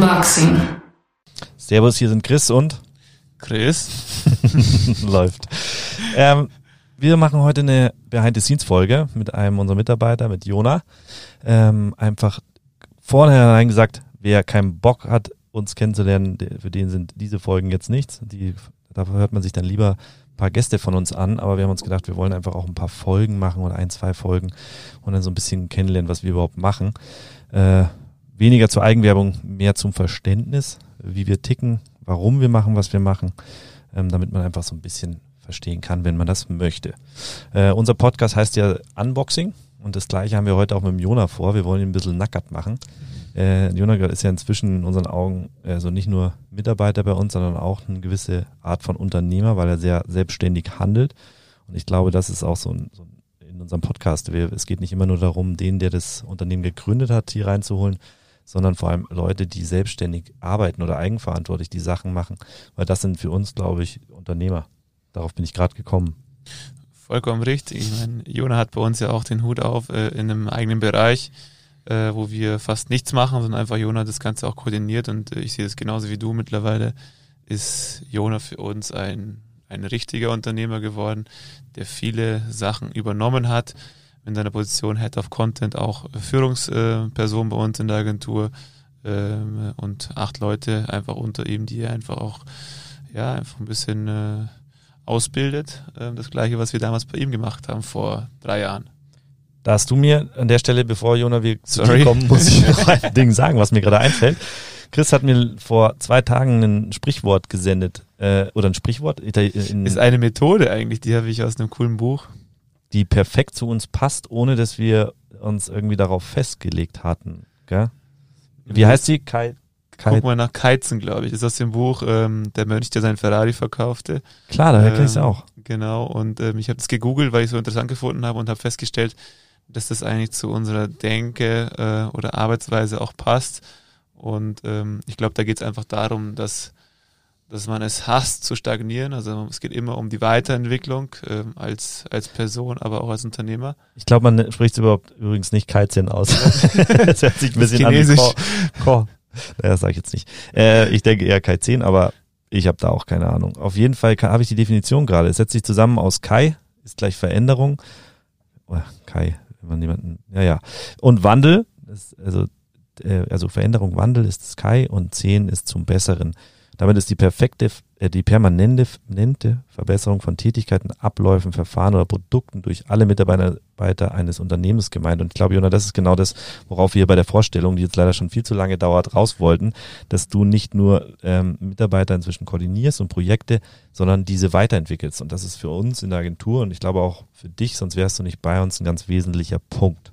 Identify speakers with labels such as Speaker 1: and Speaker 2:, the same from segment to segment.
Speaker 1: Unboxing.
Speaker 2: Servus, hier sind Chris und
Speaker 3: Chris.
Speaker 2: läuft. Ähm, wir machen heute eine Behind-the-Scenes-Folge mit einem unserer Mitarbeiter, mit Jona. Ähm, einfach vornherein gesagt, wer keinen Bock hat, uns kennenzulernen, für den sind diese Folgen jetzt nichts. Die, dafür hört man sich dann lieber ein paar Gäste von uns an, aber wir haben uns gedacht, wir wollen einfach auch ein paar Folgen machen oder ein, zwei Folgen und dann so ein bisschen kennenlernen, was wir überhaupt machen. Äh, weniger zur Eigenwerbung, mehr zum Verständnis, wie wir ticken, warum wir machen, was wir machen, ähm, damit man einfach so ein bisschen verstehen kann, wenn man das möchte. Äh, unser Podcast heißt ja Unboxing und das gleiche haben wir heute auch mit dem Jona vor. Wir wollen ihn ein bisschen nackert machen. Äh, Jona ist ja inzwischen in unseren Augen also nicht nur Mitarbeiter bei uns, sondern auch eine gewisse Art von Unternehmer, weil er sehr selbstständig handelt. Und ich glaube, das ist auch so, ein, so in unserem Podcast. Wir, es geht nicht immer nur darum, den, der das Unternehmen gegründet hat, hier reinzuholen, sondern vor allem Leute, die selbstständig arbeiten oder eigenverantwortlich die Sachen machen, weil das sind für uns, glaube ich, Unternehmer. Darauf bin ich gerade gekommen.
Speaker 3: Vollkommen richtig. Ich meine, Jona hat bei uns ja auch den Hut auf äh, in einem eigenen Bereich, äh, wo wir fast nichts machen, sondern einfach Jona das Ganze auch koordiniert und äh, ich sehe das genauso wie du mittlerweile, ist Jona für uns ein, ein richtiger Unternehmer geworden, der viele Sachen übernommen hat, in seiner Position Head of Content auch Führungsperson bei uns in der Agentur ähm, und acht Leute einfach unter ihm, die er einfach auch ja, einfach ein bisschen äh, ausbildet. Ähm, das gleiche, was wir damals bei ihm gemacht haben vor drei Jahren.
Speaker 2: Da hast du mir an der Stelle, bevor Jona wir zu dir kommen, muss ich noch ein Ding sagen, was mir gerade einfällt. Chris hat mir vor zwei Tagen ein Sprichwort gesendet, äh, oder ein Sprichwort, in,
Speaker 3: Ist eine Methode eigentlich, die habe ich aus einem coolen Buch.
Speaker 2: Die perfekt zu uns passt, ohne dass wir uns irgendwie darauf festgelegt hatten. Gell? Wie heißt sie? Kai, Kai
Speaker 3: Guck mal nach Keizen, glaube ich. Das ist aus dem Buch ähm, Der Mönch, der sein Ferrari verkaufte.
Speaker 2: Klar, daher kenn ich
Speaker 3: Ähm,
Speaker 2: auch.
Speaker 3: Genau, und ähm, ich habe das gegoogelt, weil ich so interessant gefunden habe und habe festgestellt, dass das eigentlich zu unserer Denke äh, oder Arbeitsweise auch passt. Und ähm, ich glaube, da geht es einfach darum, dass, dass man es hasst zu stagnieren. Also es geht immer um die Weiterentwicklung ähm, als, als Person, aber auch als Unternehmer.
Speaker 2: Ich glaube, man spricht es überhaupt übrigens nicht Kaizen aus. das hört sich ein bisschen an wie. Ko. Ko. Naja, das sage ich jetzt nicht. Äh, ich denke eher Kai 10, aber ich habe da auch keine Ahnung. Auf jeden Fall habe ich die Definition gerade. Es setzt sich zusammen aus Kai, ist gleich Veränderung. Oh, Kai, wenn man jemanden, ja, ja. Und Wandel, das, also, äh, also Veränderung, Wandel ist das Kai und 10 ist zum Besseren. Damit ist die perfekte, äh, die permanente Verbesserung von Tätigkeiten, Abläufen, Verfahren oder Produkten durch alle Mitarbeiter eines Unternehmens gemeint. Und ich glaube, Jona, das ist genau das, worauf wir bei der Vorstellung, die jetzt leider schon viel zu lange dauert, raus wollten, dass du nicht nur ähm, Mitarbeiter inzwischen koordinierst und Projekte, sondern diese weiterentwickelst. Und das ist für uns in der Agentur und ich glaube auch für dich, sonst wärst du nicht bei uns, ein ganz wesentlicher Punkt.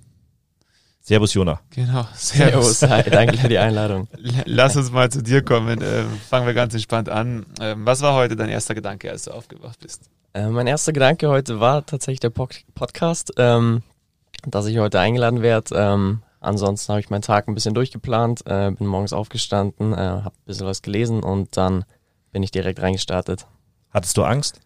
Speaker 2: Servus, Jona.
Speaker 3: Genau.
Speaker 4: Servus, hi, danke für die Einladung.
Speaker 3: Lass uns mal zu dir kommen. Ähm, fangen wir ganz entspannt an. Ähm, was war heute dein erster Gedanke, als du aufgewacht bist?
Speaker 4: Äh, mein erster Gedanke heute war tatsächlich der Pod Podcast, ähm, dass ich heute eingeladen werde. Ähm, ansonsten habe ich meinen Tag ein bisschen durchgeplant, äh, bin morgens aufgestanden, äh, habe ein bisschen was gelesen und dann bin ich direkt reingestartet.
Speaker 2: Hattest du Angst?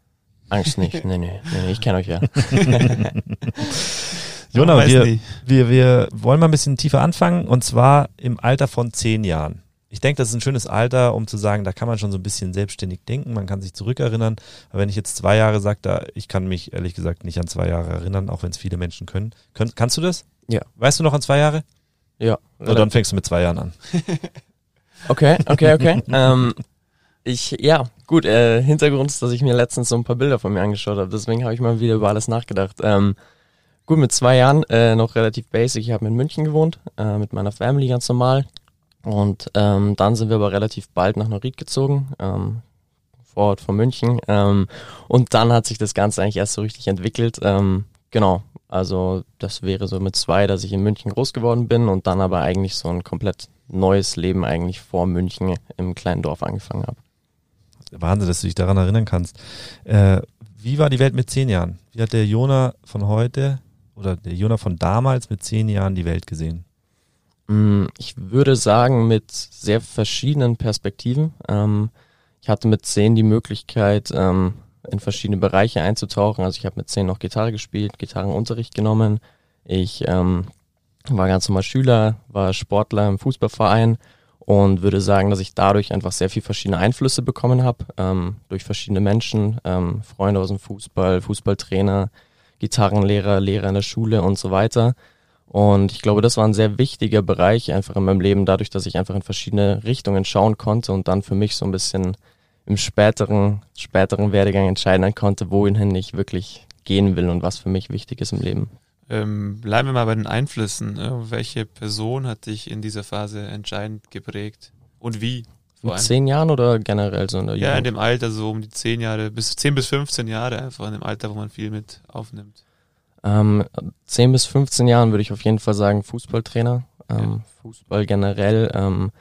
Speaker 4: Angst nicht, nee, nee, nee, nee ich kenne euch ja.
Speaker 2: Jona, wir, wir, wir wollen mal ein bisschen tiefer anfangen und zwar im Alter von zehn Jahren. Ich denke, das ist ein schönes Alter, um zu sagen, da kann man schon so ein bisschen selbstständig denken, man kann sich zurückerinnern. Aber wenn ich jetzt zwei Jahre sage, da, ich kann mich ehrlich gesagt nicht an zwei Jahre erinnern, auch wenn es viele Menschen können. Könnt, kannst du das?
Speaker 4: Ja.
Speaker 2: Weißt du noch an zwei Jahre?
Speaker 4: Ja.
Speaker 2: Oder dann fängst du mit zwei Jahren an.
Speaker 4: Okay, okay, okay. ähm, ich, ja, gut, äh, Hintergrund ist, dass ich mir letztens so ein paar Bilder von mir angeschaut habe, deswegen habe ich mal wieder über alles nachgedacht. Ähm, gut, mit zwei Jahren äh, noch relativ basic. Ich habe in München gewohnt, äh, mit meiner Family ganz normal. Und ähm, dann sind wir aber relativ bald nach Neuried gezogen, ähm, Vorort von München. Ähm, und dann hat sich das Ganze eigentlich erst so richtig entwickelt. Ähm, genau, also das wäre so mit zwei, dass ich in München groß geworden bin und dann aber eigentlich so ein komplett neues Leben eigentlich vor München im kleinen Dorf angefangen habe.
Speaker 2: Wahnsinn, dass du dich daran erinnern kannst. Äh, wie war die Welt mit zehn Jahren? Wie hat der Jona von heute oder der Jona von damals mit zehn Jahren die Welt gesehen?
Speaker 4: Mm, Ich würde sagen, mit sehr verschiedenen Perspektiven. Ähm, ich hatte mit zehn die Möglichkeit, ähm, in verschiedene Bereiche einzutauchen. Also ich habe mit zehn noch Gitarre gespielt, Gitarrenunterricht genommen. Ich ähm, war ganz normal Schüler, war Sportler im Fußballverein und würde sagen, dass ich dadurch einfach sehr viel verschiedene Einflüsse bekommen habe, ähm, durch verschiedene Menschen, ähm, Freunde aus dem Fußball, Fußballtrainer, Gitarrenlehrer, Lehrer in der Schule und so weiter. Und ich glaube, das war ein sehr wichtiger Bereich einfach in meinem Leben, dadurch, dass ich einfach in verschiedene Richtungen schauen konnte und dann für mich so ein bisschen im späteren, späteren Werdegang entscheiden konnte, wohin ich wirklich gehen will und was für mich wichtig ist im Leben.
Speaker 3: Ähm, bleiben wir mal bei den Einflüssen. Äh, welche Person hat dich in dieser Phase entscheidend geprägt und wie?
Speaker 4: In zehn Jahren oder generell so
Speaker 3: in der Ja, in dem Alter so um die zehn Jahre, bis zehn bis 15 Jahre einfach, in dem Alter, wo man viel mit aufnimmt.
Speaker 4: Ähm, 10 bis 15 Jahren würde ich auf jeden Fall sagen Fußballtrainer. Ähm, ja. Fußball generell ähm,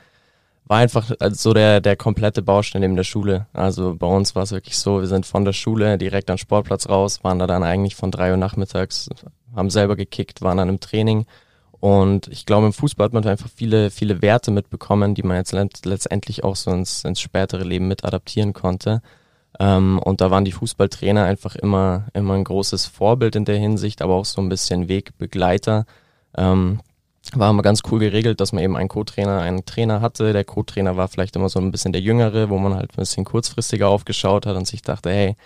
Speaker 4: war einfach so der, der komplette Baustein neben der Schule. Also bei uns war es wirklich so, wir sind von der Schule direkt am Sportplatz raus, waren da dann eigentlich von drei Uhr nachmittags, haben selber gekickt, waren dann im Training. Und ich glaube, im Fußball hat man einfach viele, viele Werte mitbekommen, die man jetzt letztendlich auch so ins, ins spätere Leben mit adaptieren konnte. Ähm, und da waren die Fußballtrainer einfach immer, immer ein großes Vorbild in der Hinsicht, aber auch so ein bisschen Wegbegleiter. Ähm, war immer ganz cool geregelt, dass man eben einen Co-Trainer, einen Trainer hatte. Der Co-Trainer war vielleicht immer so ein bisschen der Jüngere, wo man halt ein bisschen kurzfristiger aufgeschaut hat und sich dachte, hey,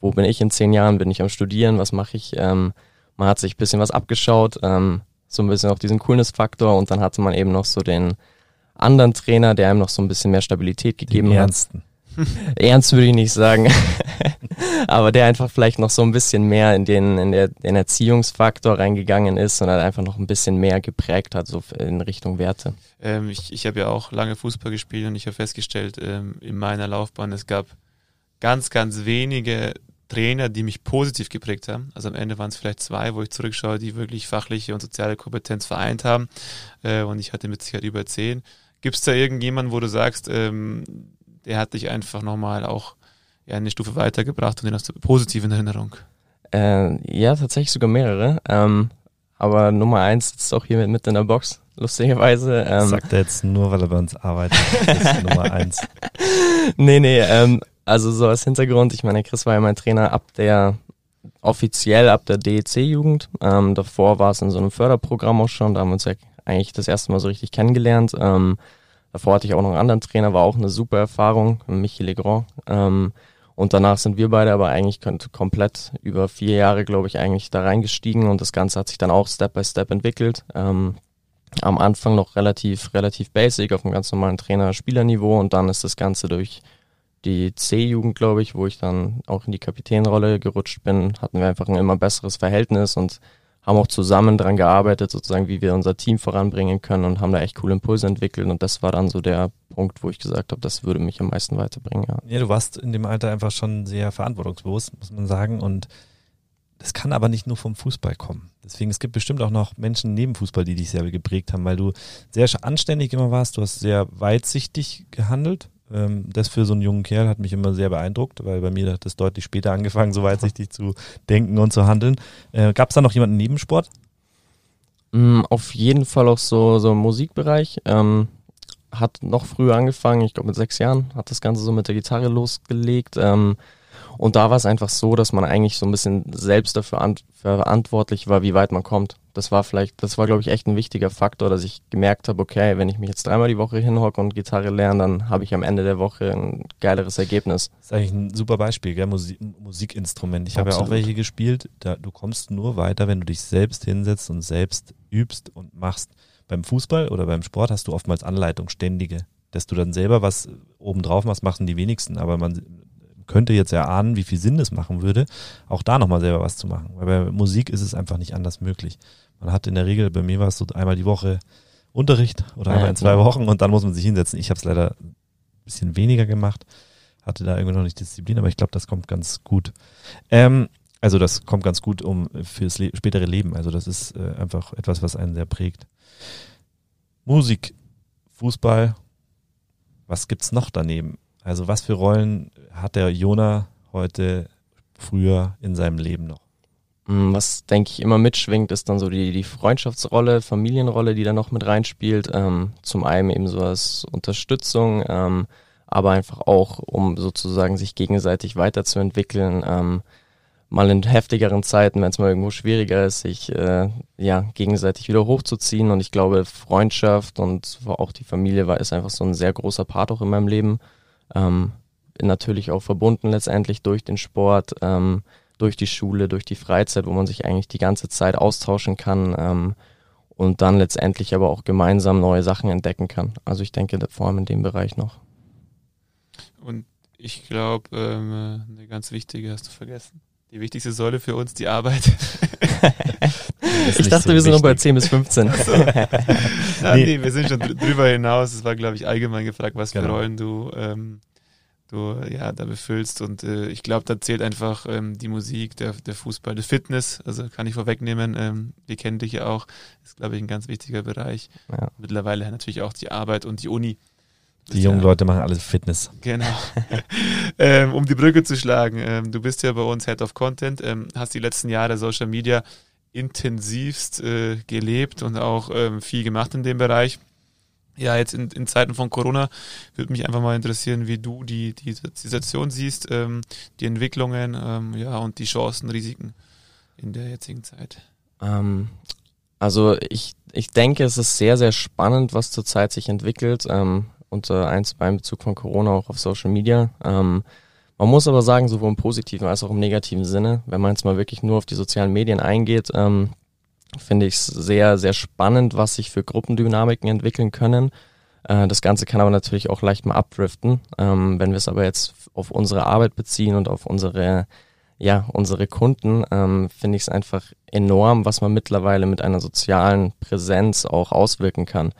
Speaker 4: wo bin ich in zehn Jahren? Bin ich am Studieren? Was mache ich? Ähm, man hat sich ein bisschen was abgeschaut, ähm, so ein bisschen auf diesen Coolness-Faktor und dann hatte man eben noch so den anderen Trainer, der einem noch so ein bisschen mehr Stabilität gegeben den hat. Ernsten. Ernst würde ich nicht sagen. Aber der einfach vielleicht noch so ein bisschen mehr in den, in der, den Erziehungsfaktor reingegangen ist und halt einfach noch ein bisschen mehr geprägt hat, so in Richtung Werte.
Speaker 3: Ähm, ich ich habe ja auch lange Fußball gespielt und ich habe festgestellt, ähm, in meiner Laufbahn, es gab ganz, ganz wenige Trainer, die mich positiv geprägt haben. Also am Ende waren es vielleicht zwei, wo ich zurückschaue, die wirklich fachliche und soziale Kompetenz vereint haben. Äh, und ich hatte mit Sicherheit über zehn. Gibt es da irgendjemanden, wo du sagst, ähm, der hat dich einfach nochmal auch ja, eine Stufe weitergebracht und den hast du positiv in Erinnerung?
Speaker 4: Äh, ja, tatsächlich sogar mehrere. Ähm, aber Nummer eins sitzt auch hier mit, mit in der Box, lustigerweise.
Speaker 2: Ähm, Sagt er jetzt nur, weil er bei uns arbeitet. Das ist Nummer eins.
Speaker 4: Nee, nee, ähm, also so als Hintergrund, ich meine, Chris war ja mein Trainer ab der offiziell ab der DEC-Jugend. Ähm, davor war es in so einem Förderprogramm auch schon, da haben wir uns ja eigentlich das erste Mal so richtig kennengelernt. Ähm, Davor hatte ich auch noch einen anderen Trainer, war auch eine super Erfahrung, Michi Legrand. Ähm, und danach sind wir beide aber eigentlich komplett über vier Jahre, glaube ich, eigentlich da reingestiegen und das Ganze hat sich dann auch Step by Step entwickelt. Ähm, am Anfang noch relativ, relativ basic auf einem ganz normalen Trainer-Spielerniveau und dann ist das Ganze durch die C-Jugend, glaube ich, wo ich dann auch in die Kapitänrolle gerutscht bin, hatten wir einfach ein immer besseres Verhältnis und haben auch zusammen dran gearbeitet, sozusagen, wie wir unser Team voranbringen können und haben da echt coole Impulse entwickelt. Und das war dann so der Punkt, wo ich gesagt habe, das würde mich am meisten weiterbringen. Ja.
Speaker 2: ja, du warst in dem Alter einfach schon sehr verantwortungsbewusst, muss man sagen. Und das kann aber nicht nur vom Fußball kommen. Deswegen, es gibt bestimmt auch noch Menschen neben Fußball, die dich sehr geprägt haben, weil du sehr anständig immer warst, du hast sehr weitsichtig gehandelt das für so einen jungen Kerl hat mich immer sehr beeindruckt, weil bei mir hat das deutlich später angefangen, so weitsichtig zu denken und zu handeln. Äh, Gab es da noch jemanden neben Sport?
Speaker 4: Mm, auf jeden Fall auch so, so im Musikbereich. Ähm, hat noch früher angefangen, ich glaube mit sechs Jahren, hat das Ganze so mit der Gitarre losgelegt. Ähm, und da war es einfach so, dass man eigentlich so ein bisschen selbst dafür verantwortlich war, wie weit man kommt. Das war vielleicht, das war glaube ich echt ein wichtiger Faktor, dass ich gemerkt habe, okay, wenn ich mich jetzt dreimal die Woche hinhocke und Gitarre lerne, dann habe ich am Ende der Woche ein geileres Ergebnis.
Speaker 2: Das ist eigentlich ein super Beispiel, gell? Musik, Musikinstrument. Ich habe ja auch welche gespielt. Da, du kommst nur weiter, wenn du dich selbst hinsetzt und selbst übst und machst. Beim Fußball oder beim Sport hast du oftmals Anleitung, ständige. Dass du dann selber was obendrauf machst, machen die wenigsten. Aber man könnte jetzt erahnen, wie viel Sinn es machen würde, auch da nochmal selber was zu machen. Weil bei Musik ist es einfach nicht anders möglich. Man hat in der Regel, bei mir war es so einmal die Woche Unterricht oder einmal in zwei Wochen und dann muss man sich hinsetzen. Ich habe es leider ein bisschen weniger gemacht, hatte da irgendwie noch nicht Disziplin, aber ich glaube, das kommt ganz gut. Ähm, also das kommt ganz gut um fürs Le spätere Leben. Also das ist äh, einfach etwas, was einen sehr prägt. Musik, Fußball, was gibt's noch daneben? Also was für Rollen hat der Jona heute früher in seinem Leben noch?
Speaker 4: Mm, was, denke ich, immer mitschwingt, ist dann so die, die Freundschaftsrolle, Familienrolle, die da noch mit reinspielt. Ähm, zum einen eben so als Unterstützung, ähm, aber einfach auch, um sozusagen sich gegenseitig weiterzuentwickeln. Ähm, mal in heftigeren Zeiten, wenn es mal irgendwo schwieriger ist, sich äh, ja gegenseitig wieder hochzuziehen. Und ich glaube, Freundschaft und auch die Familie war ist einfach so ein sehr großer Part auch in meinem Leben. Ähm, natürlich auch verbunden letztendlich durch den Sport, ähm, durch die Schule, durch die Freizeit, wo man sich eigentlich die ganze Zeit austauschen kann ähm, und dann letztendlich aber auch gemeinsam neue Sachen entdecken kann. Also ich denke vor allem in dem Bereich noch.
Speaker 3: Und ich glaube, ähm, eine ganz wichtige hast du vergessen. Die wichtigste Säule für uns, die Arbeit.
Speaker 4: ich dachte, so wir sind noch bei 10 bis 15.
Speaker 3: Also, ja, nee. nee. wir sind schon drüber hinaus. Es war, glaube ich, allgemein gefragt, was für genau. Rollen du, ähm, du ja, da befüllst. Und äh, ich glaube, da zählt einfach ähm, die Musik, der, der Fußball, der Fitness. Also kann ich vorwegnehmen. Ähm, wir kennen dich ja auch. Ist, glaube ich, ein ganz wichtiger Bereich. Ja. Mittlerweile natürlich auch die Arbeit und die Uni.
Speaker 2: Die jungen ja, Leute machen alles Fitness.
Speaker 3: Genau. ähm, um die Brücke zu schlagen, ähm, du bist ja bei uns Head of Content, ähm, hast die letzten Jahre Social Media intensivst äh, gelebt und auch ähm, viel gemacht in dem Bereich. Ja, jetzt in, in Zeiten von Corona würde mich einfach mal interessieren, wie du die, die Situation siehst, ähm, die Entwicklungen ähm, ja, und die Chancen, Risiken in der jetzigen Zeit.
Speaker 4: also ich, ich denke, es ist sehr, sehr spannend, was zurzeit sich entwickelt. Ähm, unter eins beim Bezug von Corona auch auf Social Media. Ähm, man muss aber sagen, sowohl im positiven als auch im negativen Sinne, wenn man jetzt mal wirklich nur auf die sozialen Medien eingeht, ähm, finde ich es sehr, sehr spannend, was sich für Gruppendynamiken entwickeln können. Äh, das Ganze kann aber natürlich auch leicht mal abdriften. Ähm, wenn wir es aber jetzt auf unsere Arbeit beziehen und auf unsere, ja, unsere Kunden, ähm, finde ich es einfach enorm, was man mittlerweile mit einer sozialen Präsenz auch auswirken kann.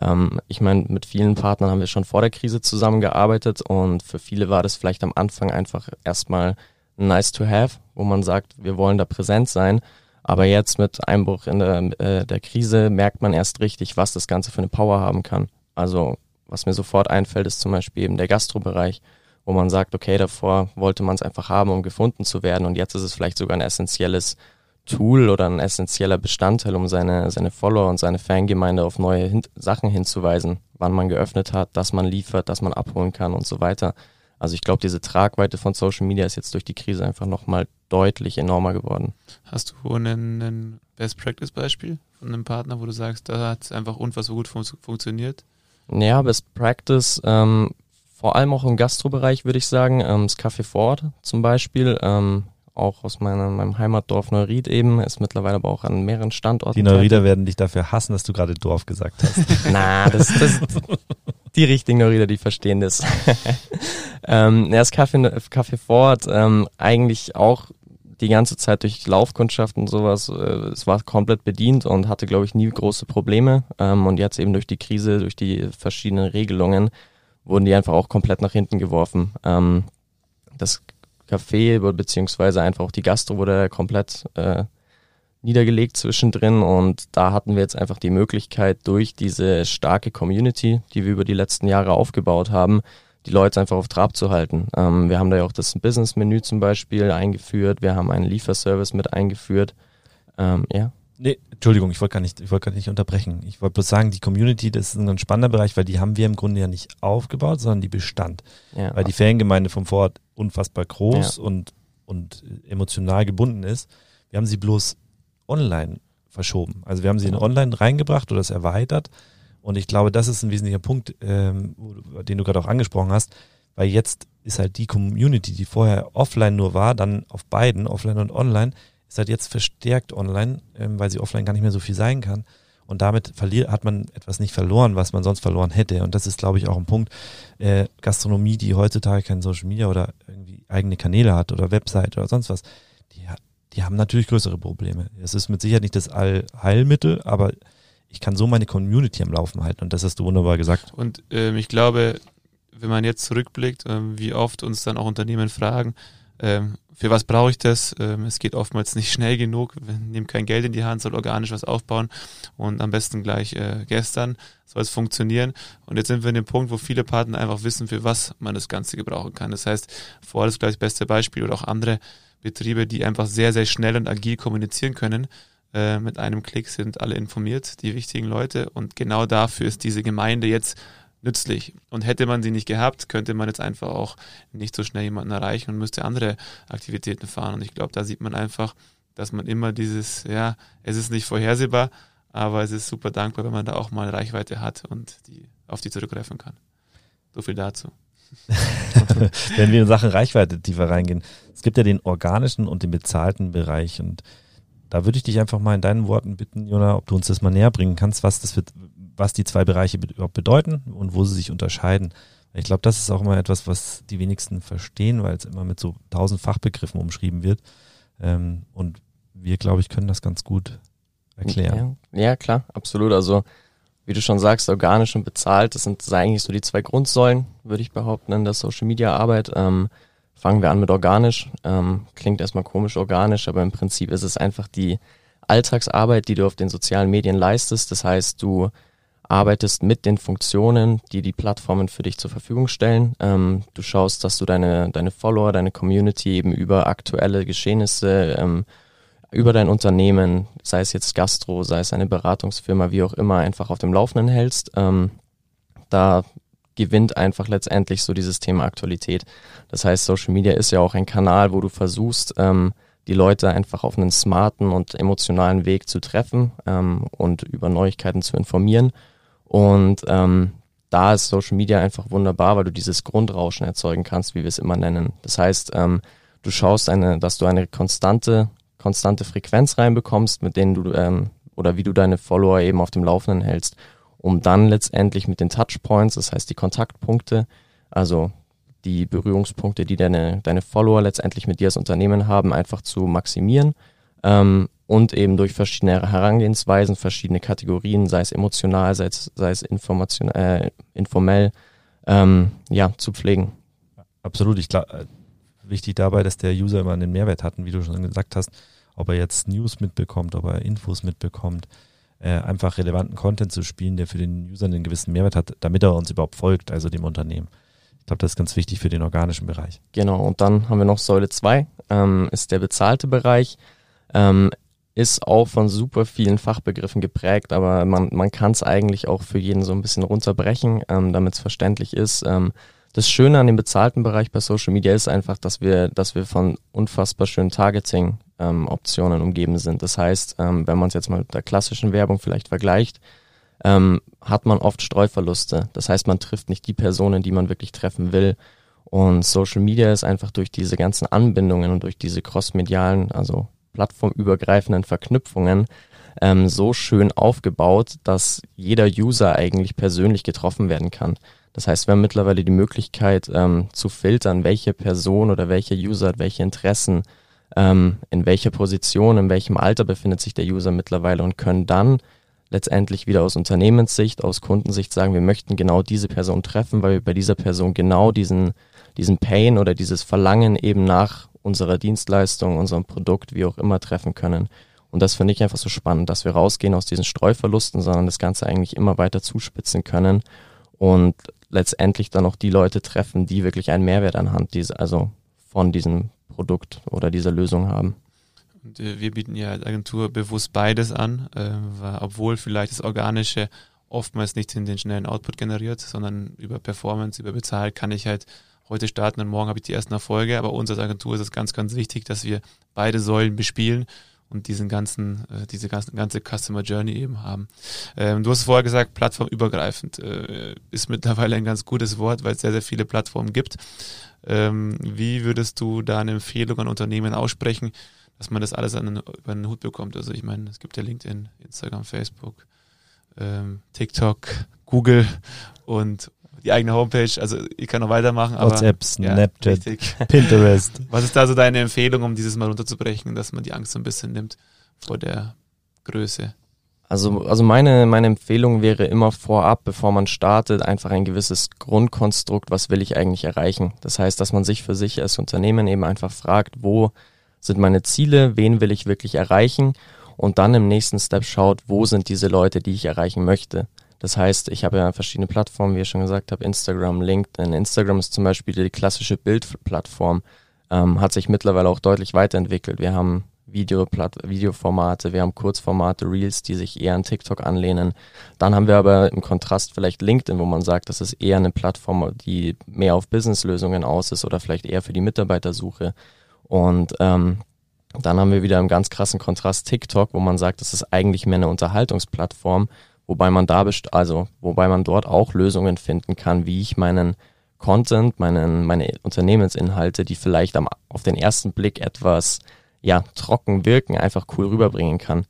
Speaker 4: Ähm, ich meine, mit vielen Partnern haben wir schon vor der Krise zusammengearbeitet und für viele war das vielleicht am Anfang einfach erstmal nice to have, wo man sagt, wir wollen da präsent sein. Aber jetzt mit Einbruch in der, äh, der Krise merkt man erst richtig, was das Ganze für eine Power haben kann. Also was mir sofort einfällt, ist zum Beispiel eben der Gastrobereich, wo man sagt, okay, davor wollte man es einfach haben, um gefunden zu werden und jetzt ist es vielleicht sogar ein essentielles Tool oder ein essentieller Bestandteil, um seine, seine Follower und seine Fangemeinde auf neue hin Sachen hinzuweisen, wann man geöffnet hat, dass man liefert, dass man abholen kann und so weiter. Also ich glaube, diese Tragweite von Social Media ist jetzt durch die Krise einfach nochmal deutlich enormer geworden.
Speaker 3: Hast du einen, einen Best Practice Beispiel von einem Partner, wo du sagst, da hat es einfach unfassbar gut fun funktioniert?
Speaker 4: Ja, Best Practice, ähm, vor allem auch im Gastrobereich würde ich sagen, ähm, das Café Ford zum Beispiel, ähm, auch aus meiner, meinem Heimatdorf Neuried eben, ist mittlerweile aber auch an mehreren Standorten.
Speaker 2: Die Neurieder werden dich dafür hassen, dass du gerade Dorf gesagt hast.
Speaker 4: Na, das, das die richtigen Neurieder, die verstehen das. ähm, das Café, Café Ford, ähm, eigentlich auch die ganze Zeit durch Laufkundschaft und sowas, äh, es war komplett bedient und hatte, glaube ich, nie große Probleme. Ähm, und jetzt eben durch die Krise, durch die verschiedenen Regelungen, wurden die einfach auch komplett nach hinten geworfen. Ähm, das Café beziehungsweise einfach auch die Gastro wurde komplett äh, niedergelegt zwischendrin und da hatten wir jetzt einfach die Möglichkeit durch diese starke Community, die wir über die letzten Jahre aufgebaut haben, die Leute einfach auf Trab zu halten. Ähm, wir haben da ja auch das Business-Menü zum Beispiel eingeführt, wir haben einen Lieferservice mit eingeführt. Ähm, ja.
Speaker 2: Nee, Entschuldigung, ich wollte gar nicht, ich wollte gar nicht unterbrechen. Ich wollte bloß sagen, die Community, das ist ein ganz spannender Bereich, weil die haben wir im Grunde ja nicht aufgebaut, sondern die bestand. Ja. Weil die Fangemeinde vom Vorort unfassbar groß ja. und, und emotional gebunden ist. Wir haben sie bloß online verschoben. Also wir haben sie in online reingebracht oder es erweitert. Und ich glaube, das ist ein wesentlicher Punkt, ähm, den du gerade auch angesprochen hast, weil jetzt ist halt die Community, die vorher offline nur war, dann auf beiden, offline und online, ist halt jetzt verstärkt online, ähm, weil sie offline gar nicht mehr so viel sein kann. Und damit hat man etwas nicht verloren, was man sonst verloren hätte. Und das ist, glaube ich, auch ein Punkt. Äh, Gastronomie, die heutzutage kein Social Media oder irgendwie eigene Kanäle hat oder Website oder sonst was, die, die haben natürlich größere Probleme. Es ist mit Sicherheit nicht das Allheilmittel, aber ich kann so meine Community am Laufen halten. Und das hast du wunderbar gesagt.
Speaker 3: Und ähm, ich glaube, wenn man jetzt zurückblickt, ähm, wie oft uns dann auch Unternehmen fragen, ähm, für was brauche ich das? Ähm, es geht oftmals nicht schnell genug. Nehmen kein Geld in die Hand, soll organisch was aufbauen und am besten gleich äh, gestern soll es funktionieren. Und jetzt sind wir in dem Punkt, wo viele Partner einfach wissen, für was man das Ganze gebrauchen kann. Das heißt, vor allem gleich das beste Beispiel oder auch andere Betriebe, die einfach sehr, sehr schnell und agil kommunizieren können. Äh, mit einem Klick sind alle informiert, die wichtigen Leute. Und genau dafür ist diese Gemeinde jetzt nützlich. Und hätte man sie nicht gehabt, könnte man jetzt einfach auch nicht so schnell jemanden erreichen und müsste andere Aktivitäten fahren. Und ich glaube, da sieht man einfach, dass man immer dieses, ja, es ist nicht vorhersehbar, aber es ist super dankbar, wenn man da auch mal Reichweite hat und die, auf die zurückgreifen kann. So viel dazu.
Speaker 2: wenn wir in Sachen Reichweite tiefer reingehen, es gibt ja den organischen und den bezahlten Bereich und da würde ich dich einfach mal in deinen Worten bitten, Jona, ob du uns das mal näher bringen kannst, was das wird, was die zwei Bereiche überhaupt bedeuten und wo sie sich unterscheiden. Ich glaube, das ist auch immer etwas, was die wenigsten verstehen, weil es immer mit so tausend Fachbegriffen umschrieben wird. Ähm, und wir, glaube ich, können das ganz gut erklären.
Speaker 4: Ja, ja, klar, absolut. Also, wie du schon sagst, organisch und bezahlt, das sind eigentlich so die zwei Grundsäulen, würde ich behaupten, in der Social Media Arbeit. Ähm, fangen wir an mit organisch. Ähm, klingt erstmal komisch organisch, aber im Prinzip ist es einfach die Alltagsarbeit, die du auf den sozialen Medien leistest. Das heißt, du arbeitest mit den Funktionen, die die Plattformen für dich zur Verfügung stellen. Ähm, du schaust, dass du deine, deine Follower, deine Community eben über aktuelle Geschehnisse, ähm, über dein Unternehmen, sei es jetzt Gastro, sei es eine Beratungsfirma, wie auch immer, einfach auf dem Laufenden hältst. Ähm, da gewinnt einfach letztendlich so dieses Thema Aktualität. Das heißt, Social Media ist ja auch ein Kanal, wo du versuchst, ähm, die Leute einfach auf einen smarten und emotionalen Weg zu treffen ähm, und über Neuigkeiten zu informieren. Und ähm, da ist Social Media einfach wunderbar, weil du dieses Grundrauschen erzeugen kannst, wie wir es immer nennen. Das heißt, ähm, du schaust eine, dass du eine konstante, konstante Frequenz reinbekommst, mit denen du ähm, oder wie du deine Follower eben auf dem Laufenden hältst, um dann letztendlich mit den Touchpoints, das heißt die Kontaktpunkte, also die Berührungspunkte, die deine, deine Follower letztendlich mit dir als Unternehmen haben, einfach zu maximieren ähm, und eben durch verschiedene Herangehensweisen, verschiedene Kategorien, sei es emotional, sei es, sei es information, äh, informell, ähm, ja, zu pflegen.
Speaker 2: Absolut. Ich glaube, äh, wichtig dabei, dass der User immer einen Mehrwert hat, und wie du schon gesagt hast, ob er jetzt News mitbekommt, ob er Infos mitbekommt, äh, einfach relevanten Content zu spielen, der für den User einen gewissen Mehrwert hat, damit er uns überhaupt folgt, also dem Unternehmen. Ich glaube, das ist ganz wichtig für den organischen Bereich.
Speaker 4: Genau, und dann haben wir noch Säule 2, ähm, ist der bezahlte Bereich ähm, ist auch von super vielen Fachbegriffen geprägt, aber man, man kann es eigentlich auch für jeden so ein bisschen runterbrechen, ähm, damit es verständlich ist. Ähm, das Schöne an dem bezahlten Bereich bei Social Media ist einfach, dass wir, dass wir von unfassbar schönen Targeting-Optionen ähm, umgeben sind. Das heißt, ähm, wenn man es jetzt mal mit der klassischen Werbung vielleicht vergleicht, ähm, hat man oft Streuverluste. Das heißt, man trifft nicht die Personen, die man wirklich treffen will. Und Social Media ist einfach durch diese ganzen Anbindungen und durch diese crossmedialen, also plattformübergreifenden Verknüpfungen ähm, so schön aufgebaut, dass jeder User eigentlich persönlich getroffen werden kann. Das heißt, wir haben mittlerweile die Möglichkeit ähm, zu filtern, welche Person oder welcher User hat welche Interessen, ähm, in welcher Position, in welchem Alter befindet sich der User mittlerweile und können dann letztendlich wieder aus Unternehmenssicht, aus Kundensicht sagen, wir möchten genau diese Person treffen, weil wir bei dieser Person genau diesen, diesen Pain oder dieses Verlangen eben nach unserer Dienstleistung, unserem Produkt, wie auch immer treffen können. Und das finde ich einfach so spannend, dass wir rausgehen aus diesen Streuverlusten, sondern das Ganze eigentlich immer weiter zuspitzen können und letztendlich dann auch die Leute treffen, die wirklich einen Mehrwert anhand dieser, also von diesem Produkt oder dieser Lösung haben.
Speaker 3: Und äh, wir bieten ja als Agentur bewusst beides an, äh, weil, obwohl vielleicht das Organische oftmals nicht in den schnellen Output generiert, sondern über Performance, über Bezahlt kann ich halt heute starten und morgen habe ich die ersten Erfolge. Aber uns als Agentur ist es ganz, ganz wichtig, dass wir beide Säulen bespielen und diesen ganzen, äh, diese ganzen, ganze Customer Journey eben haben. Ähm, du hast vorher gesagt, plattformübergreifend äh, ist mittlerweile ein ganz gutes Wort, weil es sehr, sehr viele Plattformen gibt. Ähm, wie würdest du da eine Empfehlung an Unternehmen aussprechen, dass man das alles an über den Hut bekommt? Also ich meine, es gibt ja LinkedIn, Instagram, Facebook, ähm, TikTok, Google und die eigene Homepage, also ich kann noch weitermachen.
Speaker 2: Aber, WhatsApp, Snapchat, ja, Pinterest.
Speaker 3: Was ist da so deine Empfehlung, um dieses mal runterzubrechen, dass man die Angst so ein bisschen nimmt vor der Größe?
Speaker 4: Also, also meine, meine Empfehlung wäre immer vorab, bevor man startet, einfach ein gewisses Grundkonstrukt, was will ich eigentlich erreichen. Das heißt, dass man sich für sich als Unternehmen eben einfach fragt, wo sind meine Ziele, wen will ich wirklich erreichen und dann im nächsten Step schaut, wo sind diese Leute, die ich erreichen möchte. Das heißt, ich habe ja verschiedene Plattformen, wie ich schon gesagt habe, Instagram, LinkedIn. Instagram ist zum Beispiel die klassische Bildplattform, ähm, hat sich mittlerweile auch deutlich weiterentwickelt. Wir haben Video Videoformate, wir haben Kurzformate, Reels, die sich eher an TikTok anlehnen. Dann haben wir aber im Kontrast vielleicht LinkedIn, wo man sagt, das ist eher eine Plattform, die mehr auf Businesslösungen aus ist oder vielleicht eher für die Mitarbeitersuche. Und ähm, dann haben wir wieder im ganz krassen Kontrast TikTok, wo man sagt, das ist eigentlich mehr eine Unterhaltungsplattform, wobei man da best also wobei man dort auch Lösungen finden kann, wie ich meinen Content, meinen, meine Unternehmensinhalte, die vielleicht am, auf den ersten Blick etwas ja, trocken wirken, einfach cool rüberbringen kann.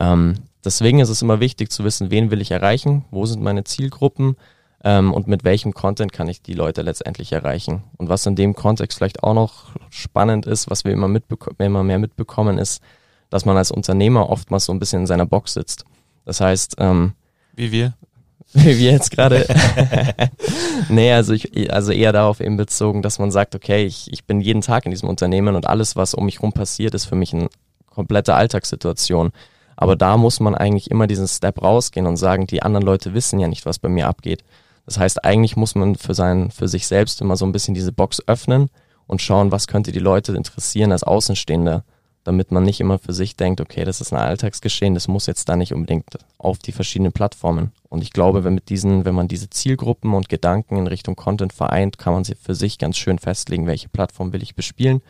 Speaker 4: Ähm, deswegen ist es immer wichtig zu wissen, wen will ich erreichen, wo sind meine Zielgruppen ähm, und mit welchem Content kann ich die Leute letztendlich erreichen. Und was in dem Kontext vielleicht auch noch spannend ist, was wir immer, immer mehr mitbekommen, ist, dass man als Unternehmer oftmals so ein bisschen in seiner Box sitzt. Das heißt, ähm,
Speaker 3: wie wir?
Speaker 4: Wie wir jetzt gerade. nee, also ich, also eher darauf eben bezogen, dass man sagt, okay, ich, ich bin jeden Tag in diesem Unternehmen und alles, was um mich rum passiert, ist für mich eine komplette Alltagssituation. Aber da muss man eigentlich immer diesen Step rausgehen und sagen, die anderen Leute wissen ja nicht, was bei mir abgeht. Das heißt, eigentlich muss man für sein, für sich selbst immer so ein bisschen diese Box öffnen und schauen, was könnte die Leute interessieren als Außenstehender damit man nicht immer für sich denkt, okay, das ist ein Alltagsgeschehen, das muss jetzt da nicht unbedingt auf die verschiedenen Plattformen. Und ich glaube, wenn mit diesen, wenn man diese Zielgruppen und Gedanken in Richtung Content vereint, kann man sie für sich ganz schön festlegen, welche Plattform will ich bespielen,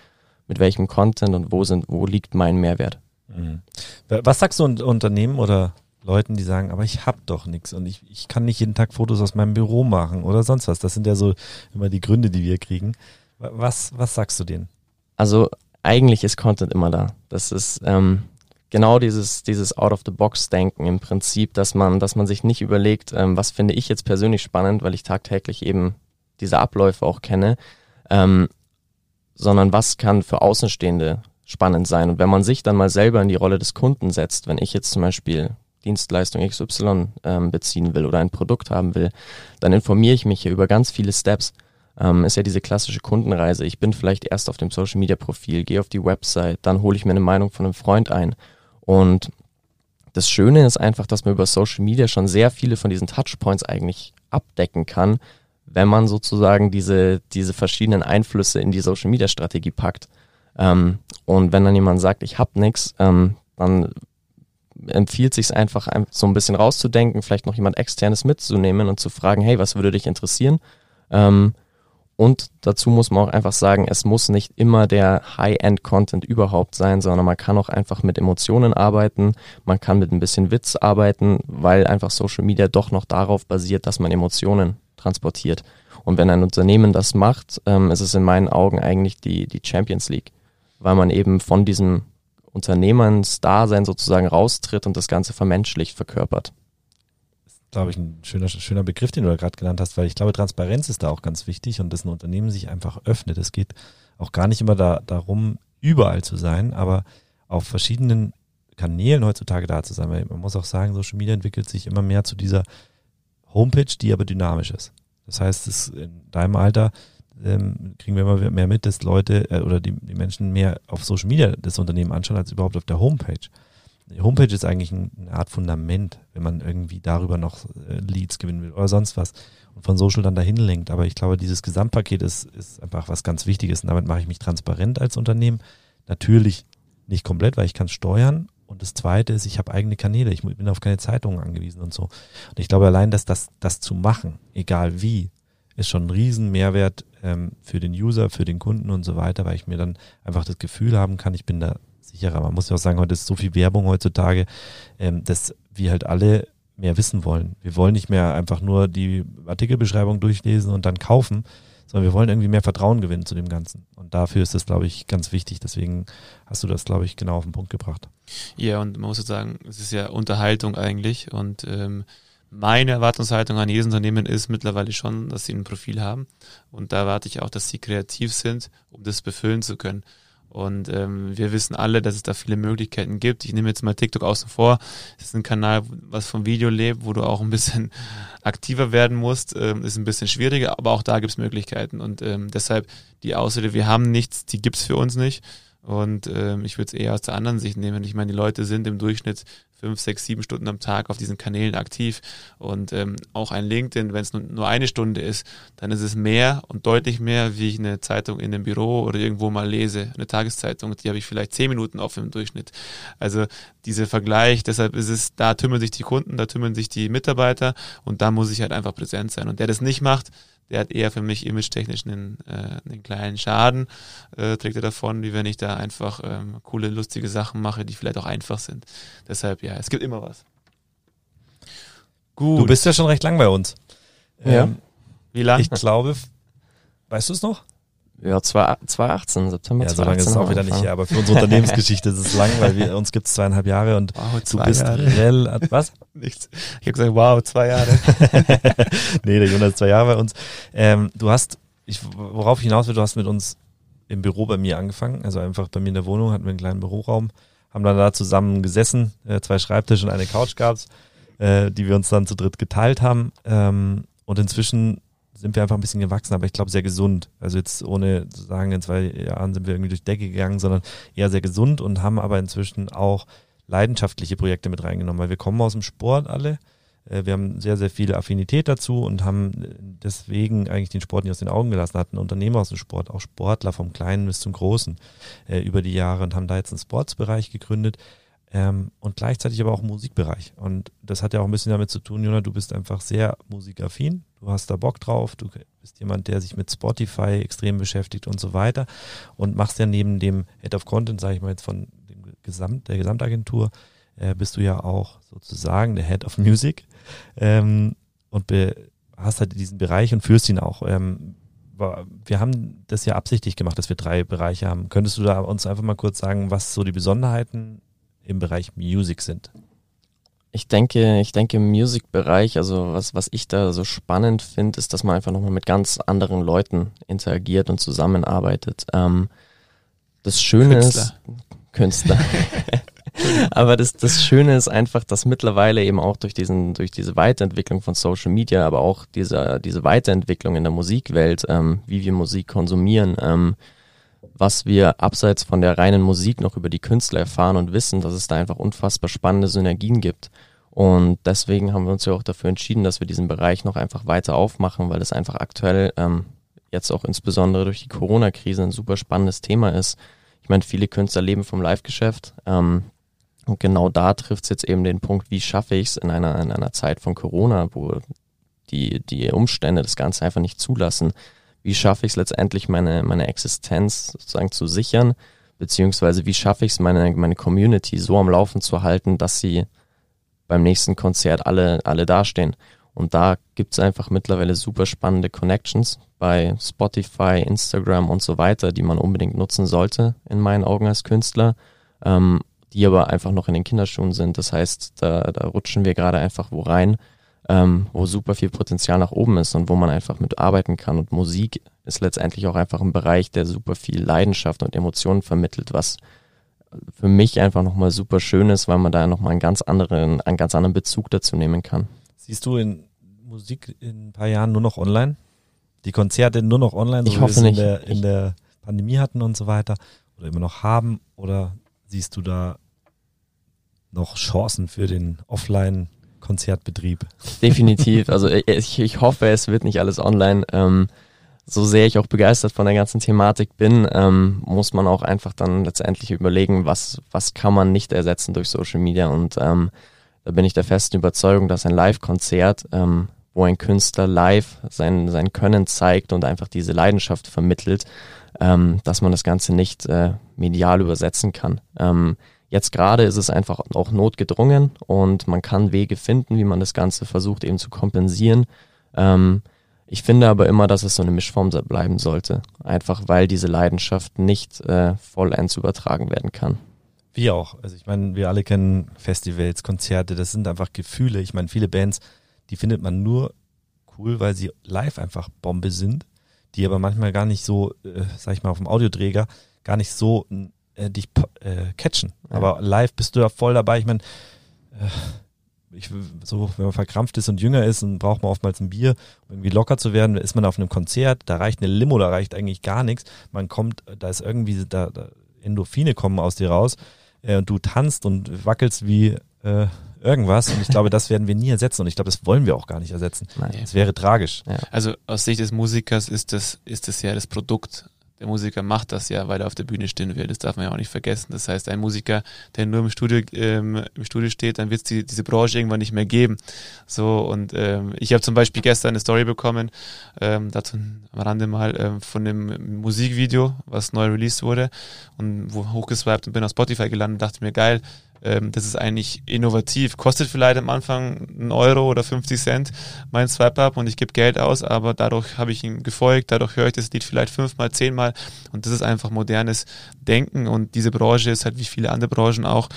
Speaker 4: mit welchem Content und wo sind, wo liegt mein Mehrwert.
Speaker 2: Mhm. Was sagst du Unternehmen oder Leuten, die sagen, aber ich habe doch nichts und ich, ich kann nicht jeden Tag Fotos aus meinem Büro machen oder sonst was. Das sind ja so immer die Gründe, die wir kriegen. Was, was sagst du denen?
Speaker 4: Also eigentlich ist Content immer da. Das ist ähm, genau dieses, dieses Out-of-the-Box-Denken im Prinzip, dass man, dass man sich nicht überlegt, ähm, was finde ich jetzt persönlich spannend, weil ich tagtäglich eben diese Abläufe auch kenne, ähm, sondern was kann für Außenstehende spannend sein. Und wenn man sich dann mal selber in die Rolle des Kunden setzt, wenn ich jetzt zum Beispiel Dienstleistung XY ähm, beziehen will oder ein Produkt haben will, dann informiere ich mich hier über ganz viele Steps ähm, ist ja diese klassische Kundenreise. Ich bin vielleicht erst auf dem Social Media Profil, gehe auf die Website, dann hole ich mir eine Meinung von einem Freund ein. Und das Schöne ist einfach, dass man über Social Media schon sehr viele von diesen Touchpoints eigentlich abdecken kann, wenn man sozusagen diese, diese verschiedenen Einflüsse in die Social Media Strategie packt. Ähm, und wenn dann jemand sagt, ich hab nix, ähm, dann empfiehlt sich einfach so ein bisschen rauszudenken, vielleicht noch jemand externes mitzunehmen und zu fragen, hey, was würde dich interessieren? Ähm, und dazu muss man auch einfach sagen, es muss nicht immer der High-End-Content überhaupt sein, sondern man kann auch einfach mit Emotionen arbeiten, man kann mit ein bisschen Witz arbeiten, weil einfach Social Media doch noch darauf basiert, dass man Emotionen transportiert. Und wenn ein Unternehmen das macht, ähm, ist es in meinen Augen eigentlich die, die Champions League, weil man eben von diesem Unternehmensdasein sozusagen raustritt und das Ganze vermenschlicht, verkörpert
Speaker 2: glaube ich, ein schöner, schöner Begriff, den du da gerade genannt hast, weil ich glaube, Transparenz ist da auch ganz wichtig und dass ein Unternehmen sich einfach öffnet. Es geht auch gar nicht immer da, darum, überall zu sein, aber auf verschiedenen Kanälen heutzutage da zu sein, weil man muss auch sagen, Social Media entwickelt sich immer mehr zu dieser Homepage, die aber dynamisch ist. Das heißt, es in deinem Alter ähm, kriegen wir immer mehr mit, dass Leute äh, oder die, die Menschen mehr auf Social Media das Unternehmen anschauen, als überhaupt auf der Homepage. Homepage ist eigentlich eine Art Fundament, wenn man irgendwie darüber noch äh, Leads gewinnen will oder sonst was und von Social dann dahin lenkt. Aber ich glaube, dieses Gesamtpaket ist, ist einfach was ganz Wichtiges und damit mache ich mich transparent als Unternehmen. Natürlich nicht komplett, weil ich kann steuern. Und das Zweite ist, ich habe eigene Kanäle. Ich bin auf keine Zeitungen angewiesen und so. Und ich glaube, allein, dass das, das zu machen, egal wie, ist schon ein riesen Mehrwert ähm, für den User, für den Kunden und so weiter, weil ich mir dann einfach das Gefühl haben kann, ich bin da sicherer. Man muss ja auch sagen, heute ist so viel Werbung heutzutage, ähm, dass wir halt alle mehr wissen wollen. Wir wollen nicht mehr einfach nur die Artikelbeschreibung durchlesen und dann kaufen, sondern wir wollen irgendwie mehr Vertrauen gewinnen zu dem Ganzen. Und dafür ist das, glaube ich, ganz wichtig. Deswegen hast du das, glaube ich, genau auf den Punkt gebracht.
Speaker 3: Ja, und man muss sagen, es ist ja Unterhaltung eigentlich und ähm, meine Erwartungshaltung an jedes Unternehmen ist mittlerweile schon, dass sie ein Profil haben. Und da erwarte ich auch, dass sie kreativ sind, um das befüllen zu können. Und ähm, wir wissen alle, dass es da viele Möglichkeiten gibt. Ich nehme jetzt mal TikTok außen vor. Das ist ein Kanal, was vom Video lebt, wo du auch ein bisschen aktiver werden musst. Ähm, ist ein bisschen schwieriger, aber auch da gibt es Möglichkeiten. Und ähm, deshalb die Ausrede, wir haben nichts, die gibt's für uns nicht. Und ähm, ich würde es eher aus der anderen Sicht nehmen. Ich meine, die Leute sind im Durchschnitt fünf, sechs, sieben Stunden am Tag auf diesen Kanälen aktiv. Und ähm, auch ein LinkedIn, wenn es nur, eine Stunde ist, dann ist es mehr und deutlich mehr, wie ich eine Zeitung in einem Büro oder irgendwo mal lese. Eine Tageszeitung, die habe ich vielleicht zehn Minuten offen im Durchschnitt. Also dieser Vergleich, deshalb ist es, da tümmern sich die Kunden, da tümmern sich die Mitarbeiter und da muss ich halt einfach präsent sein. Und der das nicht macht, der hat eher für mich image-technisch einen, äh, einen kleinen Schaden, äh, trägt er davon, wie wenn ich da einfach ähm, coole, lustige Sachen mache, die vielleicht auch einfach sind. Deshalb, ja, es gibt immer was.
Speaker 2: Gut. Du bist ja schon recht lang bei uns.
Speaker 4: Ja. Ähm,
Speaker 2: wie lang? Ich glaube, weißt du es noch?
Speaker 4: Ja, 2018, September
Speaker 2: ja, so lange ist es auch wieder nicht her, aber für unsere Unternehmensgeschichte ist es lang, weil wir, uns gibt es zweieinhalb Jahre und wow, du bist
Speaker 3: Jahre. was? Nichts. Ich habe gesagt, wow, zwei Jahre.
Speaker 2: nee, der Jonas ist zwei Jahre bei uns. Ähm, du hast, ich, worauf ich hinaus will, du hast mit uns im Büro bei mir angefangen, also einfach bei mir in der Wohnung, hatten wir einen kleinen Büroraum, haben dann da zusammen gesessen, äh, zwei Schreibtische und eine Couch gab's, äh, die wir uns dann zu dritt geteilt haben. Ähm, und inzwischen sind wir einfach ein bisschen gewachsen, aber ich glaube sehr gesund. Also jetzt ohne zu sagen, in zwei Jahren sind wir irgendwie durch Decke gegangen, sondern eher sehr gesund und haben aber inzwischen auch leidenschaftliche Projekte mit reingenommen, weil wir kommen aus dem Sport alle. Äh, wir haben sehr, sehr viele Affinität dazu und haben deswegen eigentlich den Sport nicht aus den Augen gelassen, hatten Unternehmer aus dem Sport, auch Sportler vom Kleinen bis zum Großen äh, über die Jahre und haben da jetzt einen Sportsbereich gegründet ähm, und gleichzeitig aber auch Musikbereich. Und das hat ja auch ein bisschen damit zu tun, Jona, du bist einfach sehr musikaffin, du hast da Bock drauf, du bist jemand, der sich mit Spotify extrem beschäftigt und so weiter und machst ja neben dem Head of Content, sage ich mal jetzt von dem Gesamt, der Gesamtagentur, äh, bist du ja auch sozusagen der Head of Music ähm, und hast halt diesen Bereich und führst ihn auch. Ähm, wir haben das ja absichtlich gemacht, dass wir drei Bereiche haben. Könntest du da uns einfach mal kurz sagen, was so die Besonderheiten im Bereich Music sind?
Speaker 4: Ich denke, ich denke im Music-Bereich, also was, was ich da so spannend finde, ist, dass man einfach nochmal mit ganz anderen Leuten interagiert und zusammenarbeitet. Ähm, das Schöne Künstler. ist, Künstler. aber das, das Schöne ist einfach, dass mittlerweile eben auch durch diesen, durch diese Weiterentwicklung von Social Media, aber auch diese, diese Weiterentwicklung in der Musikwelt, ähm, wie wir Musik konsumieren, ähm, was wir abseits von der reinen Musik noch über die Künstler erfahren und wissen, dass es da einfach unfassbar spannende Synergien gibt. Und deswegen haben wir uns ja auch dafür entschieden, dass wir diesen Bereich noch einfach weiter aufmachen, weil es einfach aktuell ähm, jetzt auch insbesondere durch die Corona-Krise ein super spannendes Thema ist. Ich meine, viele Künstler leben vom Live-Geschäft. Ähm, und genau da trifft es jetzt eben den Punkt, wie schaffe ich es in einer, in einer Zeit von Corona, wo die, die Umstände das Ganze einfach nicht zulassen, wie schaffe ich es letztendlich, meine, meine Existenz sozusagen zu sichern, beziehungsweise wie schaffe ich es, meine, meine Community so am Laufen zu halten, dass sie beim nächsten Konzert alle, alle dastehen. Und da gibt es einfach mittlerweile super spannende Connections bei Spotify, Instagram und so weiter, die man unbedingt nutzen sollte, in meinen Augen als Künstler, ähm, die aber einfach noch in den Kinderschuhen sind. Das heißt, da, da rutschen wir gerade einfach wo rein, ähm, wo super viel Potenzial nach oben ist und wo man einfach mit arbeiten kann. Und Musik ist letztendlich auch einfach ein Bereich, der super viel Leidenschaft und Emotionen vermittelt, was für mich einfach nochmal super schön ist, weil man da nochmal einen ganz anderen, einen ganz anderen Bezug dazu nehmen kann.
Speaker 2: Siehst du in Musik in ein paar Jahren nur noch online? Die Konzerte nur noch online,
Speaker 4: so ich hoffe
Speaker 2: es in der, in der Pandemie hatten und so weiter? Oder immer noch haben? Oder siehst du da noch Chancen für den Offline Konzertbetrieb.
Speaker 4: Definitiv. Also ich, ich hoffe, es wird nicht alles online. Ähm, so sehr ich auch begeistert von der ganzen Thematik bin, ähm, muss man auch einfach dann letztendlich überlegen, was, was kann man nicht ersetzen durch Social Media. Und ähm, da bin ich der festen Überzeugung, dass ein Live-Konzert, ähm, wo ein Künstler live sein, sein Können zeigt und einfach diese Leidenschaft vermittelt, ähm, dass man das Ganze nicht äh, medial übersetzen kann. Jetzt gerade ist es einfach auch notgedrungen und man kann Wege finden, wie man das Ganze versucht eben zu kompensieren. Ähm, ich finde aber immer, dass es so eine Mischform bleiben sollte. Einfach weil diese Leidenschaft nicht äh, vollends übertragen werden kann.
Speaker 2: Wie auch. Also ich meine, wir alle kennen Festivals, Konzerte, das sind einfach Gefühle. Ich meine, viele Bands, die findet man nur cool, weil sie live einfach Bombe sind, die aber manchmal gar nicht so, äh, sag ich mal, auf dem Audioträger gar nicht so äh, dich äh, catchen. Ja. Aber live bist du ja voll dabei. Ich meine, äh, ich, so, wenn man verkrampft ist und jünger ist, dann braucht man oftmals ein Bier, um irgendwie locker zu werden. Da ist man auf einem Konzert, da reicht eine Limo, da reicht eigentlich gar nichts. Man kommt, da ist irgendwie, da, da Endorphine kommen aus dir raus äh, und du tanzt und wackelst wie äh, irgendwas. Und ich glaube, das werden wir nie ersetzen. Und ich glaube, das wollen wir auch gar nicht ersetzen.
Speaker 4: Nein.
Speaker 2: Das wäre tragisch.
Speaker 4: Ja.
Speaker 3: Also aus Sicht des Musikers ist das, ist das ja das Produkt. Der Musiker macht das ja, weil er auf der Bühne stehen will. Das darf man ja auch nicht vergessen. Das heißt, ein Musiker, der nur im Studio, ähm, im Studio steht, dann wird es die, diese Branche irgendwann nicht mehr geben. So und ähm, ich habe zum Beispiel gestern eine Story bekommen, ähm, dazu am Rande mal ähm, von dem Musikvideo, was neu released wurde und wo hochgeswiped und bin auf Spotify gelandet, dachte mir geil, ähm, das ist eigentlich innovativ. Kostet vielleicht am Anfang einen Euro oder 50 Cent mein Swipe-Up und ich gebe Geld aus, aber dadurch habe ich ihm gefolgt, dadurch höre ich das Lied vielleicht fünfmal, zehnmal und das ist einfach modernes Denken und diese Branche ist halt wie viele andere Branchen auch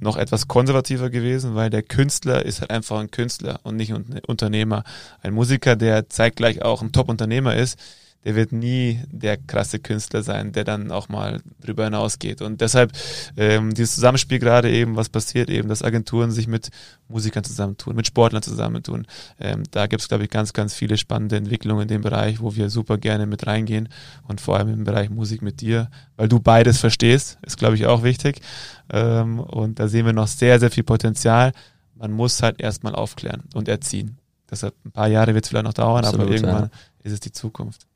Speaker 3: noch etwas konservativer gewesen, weil der Künstler ist halt einfach ein Künstler und nicht ein Unternehmer. Ein Musiker, der zeitgleich auch ein Top-Unternehmer ist, der wird nie der krasse Künstler sein, der dann auch mal drüber hinausgeht. Und deshalb ähm, dieses Zusammenspiel gerade eben, was passiert eben, dass Agenturen sich mit Musikern zusammentun, mit Sportlern zusammentun. Ähm, da gibt es, glaube ich, ganz, ganz viele spannende Entwicklungen in dem Bereich, wo wir super gerne mit reingehen und vor allem im Bereich Musik mit dir, weil du beides verstehst, ist, glaube ich, auch wichtig. Ähm, und da sehen wir noch sehr, sehr viel Potenzial. Man muss halt erstmal aufklären und erziehen. Deshalb ein paar Jahre wird es vielleicht noch dauern,
Speaker 4: Absolut,
Speaker 3: aber irgendwann
Speaker 4: ja.
Speaker 3: ist es die Zukunft.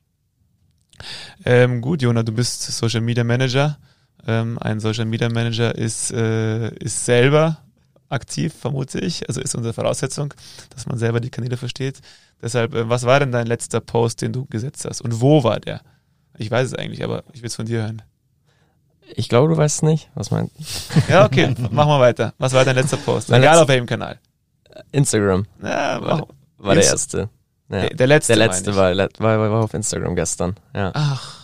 Speaker 3: Ähm, gut, Jona, du bist Social Media Manager. Ähm, ein Social Media Manager ist, äh, ist selber aktiv, vermute ich. Also ist unsere Voraussetzung, dass man selber die Kanäle versteht. Deshalb, äh, was war denn dein letzter Post, den du gesetzt hast? Und wo war der? Ich weiß es eigentlich, aber ich will es von dir hören.
Speaker 4: Ich glaube, du weißt es nicht. Was meinst
Speaker 3: Ja, okay, mach mal weiter. Was war dein letzter Post?
Speaker 4: Mein
Speaker 3: Egal
Speaker 4: letzter-
Speaker 3: auf welchem Kanal.
Speaker 4: Instagram
Speaker 3: Ja,
Speaker 4: war, war der erste. Ja.
Speaker 3: der, der letzte.
Speaker 4: Der letzte war, war, war, war auf Instagram gestern. Ja.
Speaker 3: Ach.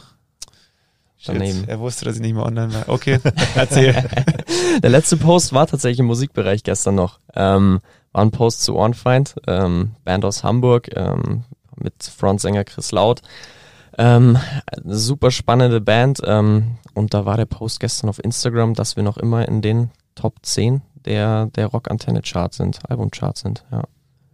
Speaker 3: Shit,
Speaker 4: Daneben.
Speaker 3: er wusste, dass ich nicht mehr online war. Okay, erzähl.
Speaker 4: Der letzte Post war tatsächlich im Musikbereich gestern noch. Ähm, war ein Post zu Ohrenfeind, ähm, Band aus Hamburg, ähm, mit Frontsänger Chris Laut. Ähm, super spannende Band. Ähm, und da war der Post gestern auf Instagram, dass wir noch immer in den Top 10 der, der Rock-Antenne-Chart sind, Album-Chart sind. Ja.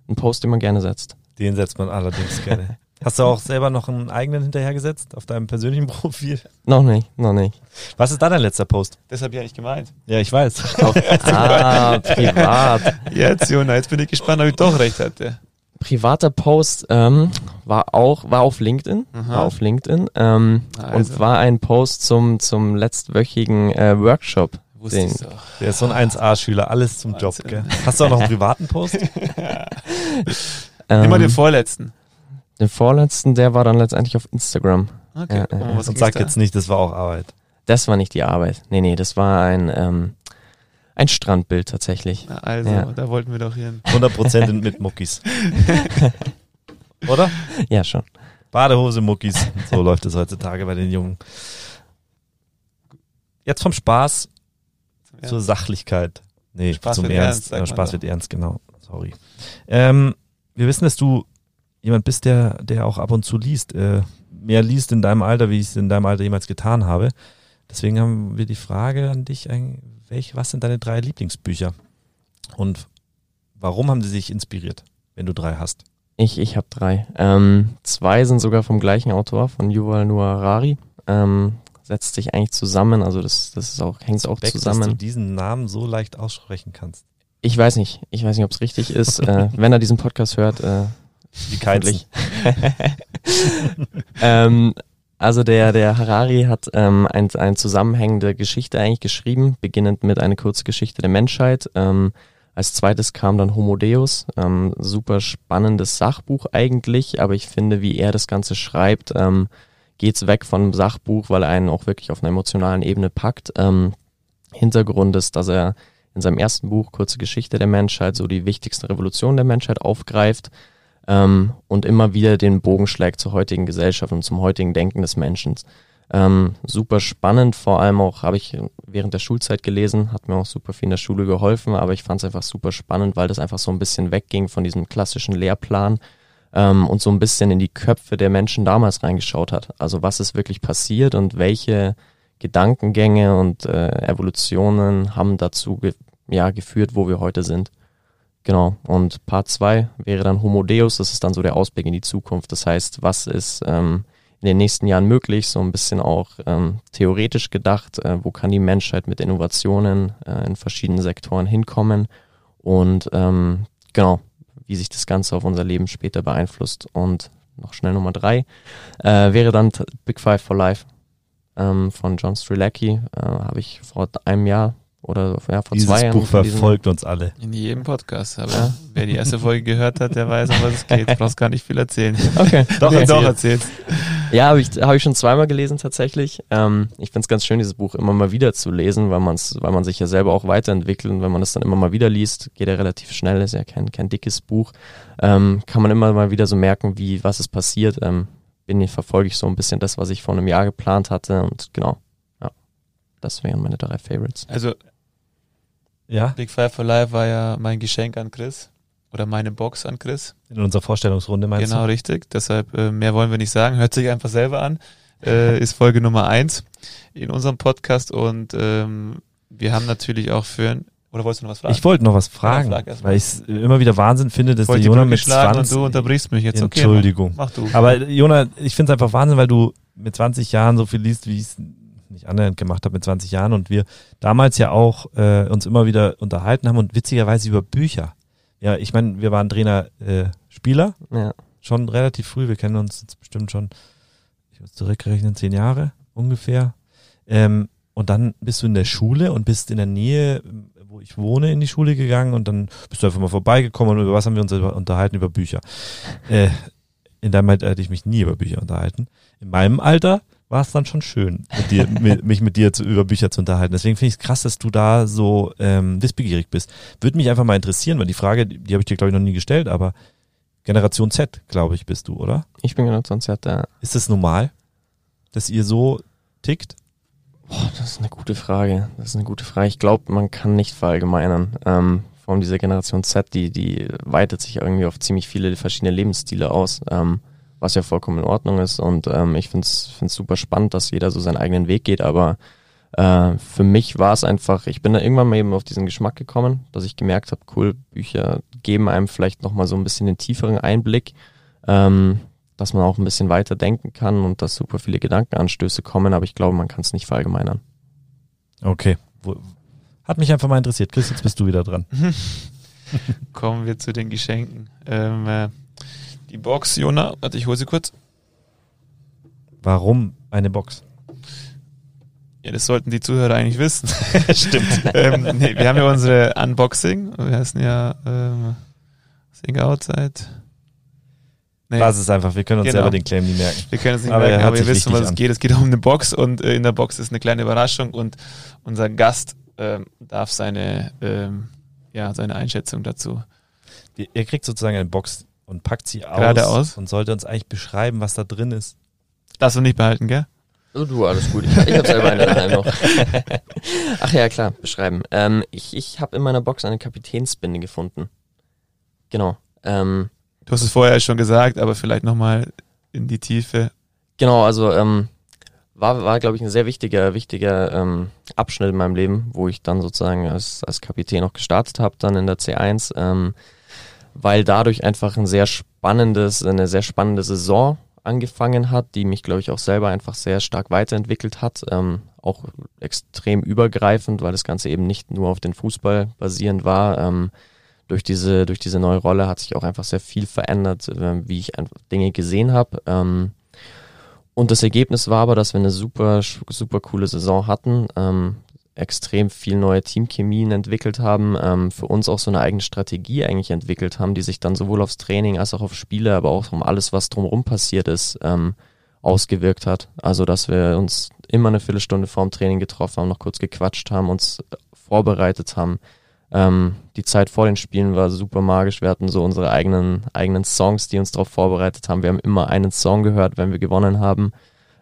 Speaker 4: Ein Post, den man gerne setzt.
Speaker 2: Den setzt man allerdings gerne. Hast du auch selber noch einen eigenen hinterhergesetzt auf deinem persönlichen Profil?
Speaker 4: Noch nicht, noch nicht.
Speaker 2: Was ist da dein letzter Post?
Speaker 3: Das habe ich eigentlich gemeint.
Speaker 2: Ja, ich weiß.
Speaker 4: Auf, ah, privat.
Speaker 3: Jetzt, Jona, jetzt bin ich gespannt, ob ich doch recht hatte.
Speaker 4: privater Post ähm, war auch war auf LinkedIn,
Speaker 3: Aha.
Speaker 4: war auf LinkedIn ähm,
Speaker 3: Also.
Speaker 4: und war ein Post zum zum letztwöchigen äh, Workshop.
Speaker 3: Wusste
Speaker 4: Den-
Speaker 3: ich doch.
Speaker 2: Der ist so ein 1A-Schüler, alles zum Job.
Speaker 3: Wahnsinn.
Speaker 2: Gell? Hast du auch noch einen privaten Post?
Speaker 4: Ähm,
Speaker 3: Immer den vorletzten.
Speaker 4: den vorletzten, der war dann letztendlich auf Instagram.
Speaker 3: Okay,
Speaker 4: Ja,
Speaker 3: was
Speaker 2: Und sag
Speaker 3: da?
Speaker 2: jetzt nicht, das war auch Arbeit.
Speaker 4: Das war nicht die Arbeit. Nee, nee, das war ein ähm, ein Strandbild tatsächlich.
Speaker 3: Na, also,
Speaker 4: Ja.
Speaker 3: da wollten wir doch hin.
Speaker 2: 100% mit Muckis. Oder?
Speaker 4: Ja, schon.
Speaker 2: Badehose, Muckis. So läuft es heutzutage bei den Jungen. Jetzt vom Spaß zur Sachlichkeit. Nee,
Speaker 3: Spaß
Speaker 2: zum
Speaker 3: wird
Speaker 2: Ernst.
Speaker 3: ernst,
Speaker 2: Spaß wird ernst, genau. Sorry. Ähm, wir wissen, dass du jemand bist, der, der auch ab und zu liest. Äh, mehr liest in deinem Alter, wie ich es in deinem Alter jemals getan habe. Deswegen haben wir die Frage an dich, welch, was sind deine drei Lieblingsbücher? Und warum haben sie sich inspiriert, wenn du drei hast?
Speaker 4: Ich ich habe drei. Ähm, zwei sind sogar vom gleichen Autor, von Yuval Noah Harari. Ähm, setzt sich eigentlich zusammen, also das das ist auch hängt auch
Speaker 2: Respekt, dass
Speaker 4: zusammen.
Speaker 2: du diesen Namen so leicht aussprechen kannst.
Speaker 4: Ich weiß nicht. Ich weiß nicht, ob es richtig ist. äh, wenn er diesen Podcast hört, äh,
Speaker 2: Wie
Speaker 4: hoffentlich. ähm, also der, der Harari hat ähm, ein, eine zusammenhängende Geschichte eigentlich geschrieben, beginnend mit einer Kurzgeschichte der Menschheit. Ähm, als zweites kam dann Homo Deus, ähm, super spannendes Sachbuch eigentlich, aber ich finde, wie er das Ganze schreibt, ähm, geht's weg von Sachbuch, weil er einen auch wirklich auf einer emotionalen Ebene packt. Ähm, Hintergrund ist, dass er in seinem ersten Buch Kurze Geschichte der Menschheit so die wichtigsten Revolutionen der Menschheit aufgreift ähm, und immer wieder den Bogen schlägt zur heutigen Gesellschaft und zum heutigen Denken des Menschen. Ähm, super spannend, vor allem auch habe ich während der Schulzeit gelesen, hat mir auch super viel in der Schule geholfen, aber ich fand es einfach super spannend, weil das einfach so ein bisschen wegging von diesem klassischen Lehrplan ähm, und so ein bisschen in die Köpfe der Menschen damals reingeschaut hat. Also was ist wirklich passiert und welche Gedankengänge und äh, Evolutionen haben dazu ge ja, geführt, wo wir heute sind. Genau. Und Part 2 wäre dann Homo Deus, das ist dann so der Ausblick in die Zukunft. Das heißt, was ist ähm, in den nächsten Jahren möglich, so ein bisschen auch ähm, theoretisch gedacht, äh, wo kann die Menschheit mit Innovationen äh, in verschiedenen Sektoren hinkommen und ähm, genau, wie sich das Ganze auf unser Leben später beeinflusst. Und noch schnell Nummer drei äh, wäre dann Big Five for Life ähm, von John Strelacki. Äh, Habe ich vor einem Jahr oder ja, vor
Speaker 2: Dieses
Speaker 4: zwei Jahren.
Speaker 2: Buch verfolgt uns alle.
Speaker 3: In jedem Podcast. Aber
Speaker 4: Ja.
Speaker 3: wer die erste Folge gehört hat, der weiß, um was es geht. Du brauchst gar nicht viel erzählen.
Speaker 4: Okay.
Speaker 3: Doch,
Speaker 2: Nee.
Speaker 3: doch, erzähl's.
Speaker 4: Ja, habe ich, hab ich schon zweimal gelesen tatsächlich. Ähm, ich find's ganz schön, dieses Buch immer mal wieder zu lesen, weil, man's, weil man sich ja selber auch weiterentwickelt und wenn man es dann immer mal wieder liest, geht er relativ schnell, ist ja kein, kein dickes Buch, ähm, kann man immer mal wieder so merken, wie was ist passiert. Ähm, bin ich, verfolge ich so ein bisschen das, was ich vor einem Jahr geplant hatte und genau, ja, das wären meine drei Favorites.
Speaker 3: Also,
Speaker 2: Ja,
Speaker 3: Big Five for Life war ja mein Geschenk an Chris. Oder meine Box an Chris.
Speaker 2: in unserer Vorstellungsrunde meinst
Speaker 3: genau,
Speaker 2: du?
Speaker 3: richtig. Deshalb, äh, mehr wollen wir nicht sagen. Hört sich einfach selber an. Äh, ist Folge Nummer eins in unserem Podcast. Und ähm, wir haben natürlich auch für... Oder wolltest du noch was fragen?
Speaker 2: Ich wollte noch was fragen,
Speaker 3: frag erst mal.
Speaker 2: weil ich es immer wieder Wahnsinn finde, dass der
Speaker 3: die
Speaker 2: Jonah mit
Speaker 3: schlagen
Speaker 2: 20...
Speaker 3: und du unterbrichst mich jetzt. Okay,
Speaker 2: Entschuldigung.
Speaker 3: Mach, mach du.
Speaker 2: Aber Jona, ich finde es einfach Wahnsinn, weil du mit 20 Jahren so viel liest, wie ich es nicht annähernd gemacht habe mit 20 Jahren und wir damals ja auch äh, uns immer wieder unterhalten haben und witzigerweise über Bücher. Ja, ich meine, wir waren Trainer äh, Spieler,
Speaker 4: Ja,
Speaker 2: schon relativ früh, wir kennen uns jetzt bestimmt schon, ich muss zurückrechnen, zehn Jahre ungefähr. Ähm, und dann bist du in der Schule und bist in der Nähe, wo ich wohne, in die Schule gegangen und dann bist du einfach mal vorbeigekommen und über was haben wir uns unterhalten? Über Bücher. Äh, in deinem Alter hätte ich mich nie über Bücher unterhalten. In meinem Alter war es dann schon schön, mit dir, mit, mich mit dir zu, über Bücher zu unterhalten. Deswegen finde ich es krass, dass du da so ähm, wissbegierig bist. Würde mich einfach mal interessieren, weil die Frage, die, habe ich dir, glaube ich, noch nie gestellt, aber Generation Z, glaube ich, bist du, oder?
Speaker 4: ich bin genau sonst ja da.
Speaker 2: Ist das normal, dass ihr so tickt?
Speaker 4: Boah, das ist eine gute Frage. Das ist eine gute Frage. Ich glaube, man kann nicht verallgemeinern. Ähm, vor allem diese Generation Z, die, die weitet sich irgendwie auf ziemlich viele verschiedene Lebensstile aus, ähm, was ja vollkommen in Ordnung ist. Und ähm, ich finde es super spannend, dass jeder so seinen eigenen Weg geht. Aber äh, für mich war es einfach, ich bin da irgendwann mal eben auf diesen Geschmack gekommen, dass ich gemerkt habe, cool, Bücher geben einem vielleicht nochmal so ein bisschen den tieferen Einblick. Ähm, dass man auch ein bisschen weiter denken kann und dass super viele Gedankenanstöße kommen, aber ich glaube, man kann es nicht verallgemeinern.
Speaker 2: Okay. Hat mich einfach mal interessiert. Chris, jetzt bist du wieder dran.
Speaker 3: Kommen wir zu den Geschenken. Ähm, äh, die Box, Jona, warte, ich hole sie kurz.
Speaker 2: Warum eine Box?
Speaker 3: Ja, das sollten die Zuhörer eigentlich wissen. Stimmt. ähm, nee, wir haben ja unsere Unboxing. Wir heißen ja ähm, Sing Outside. Nee,
Speaker 2: Lass es einfach, wir können uns
Speaker 3: Genau.
Speaker 2: selber den Claim nie merken.
Speaker 3: wir können es nicht
Speaker 2: Aber er
Speaker 3: merken, aber wisst, um was es geht. Es geht um eine Box und äh, in der Box ist eine kleine Überraschung und unser Gast ähm, darf seine, ähm, ja, seine Einschätzung dazu.
Speaker 2: Die- Ihr kriegt sozusagen eine Box und packt sie aus,
Speaker 3: Gerade aus.
Speaker 2: und sollte uns eigentlich beschreiben, was da drin ist.
Speaker 3: Darfst du nicht behalten, gell?
Speaker 4: Oh, du, alles gut. Ich, ich habe selber eine daheim noch. Ach ja, klar, beschreiben. Ähm, ich ich habe in meiner Box eine Kapitänsbinde gefunden. Genau. Ähm,
Speaker 3: Du hast es vorher schon gesagt, aber vielleicht nochmal in die Tiefe.
Speaker 4: Genau, also ähm, war, war glaube ich, ein sehr wichtiger, wichtiger ähm, Abschnitt in meinem Leben, wo ich dann sozusagen als, als Kapitän auch gestartet habe, dann in der C1, ähm, weil dadurch einfach ein sehr spannendes, eine sehr spannende Saison angefangen hat, die mich, glaube ich, auch selber einfach sehr stark weiterentwickelt hat. Ähm, auch extrem übergreifend, weil das Ganze eben nicht nur auf den Fußball basierend war. Ähm, durch diese, durch diese neue Rolle hat sich auch einfach sehr viel verändert, äh, wie ich Dinge gesehen habe. Ähm, und das Ergebnis war aber, dass wir eine super, super coole Saison hatten, ähm, extrem viel neue Teamchemien entwickelt haben, ähm, für uns auch so eine eigene Strategie eigentlich entwickelt haben, die sich dann sowohl aufs Training als auch auf Spiele, aber auch um alles, was drumherum passiert ist, ähm, ausgewirkt hat. Also, dass wir uns immer eine Viertelstunde vorm Training getroffen haben, noch kurz gequatscht haben, uns vorbereitet haben. Ähm, die Zeit vor den Spielen war super magisch. Wir hatten so unsere eigenen, eigenen Songs, die uns darauf vorbereitet haben. Wir haben immer einen Song gehört, wenn wir gewonnen haben.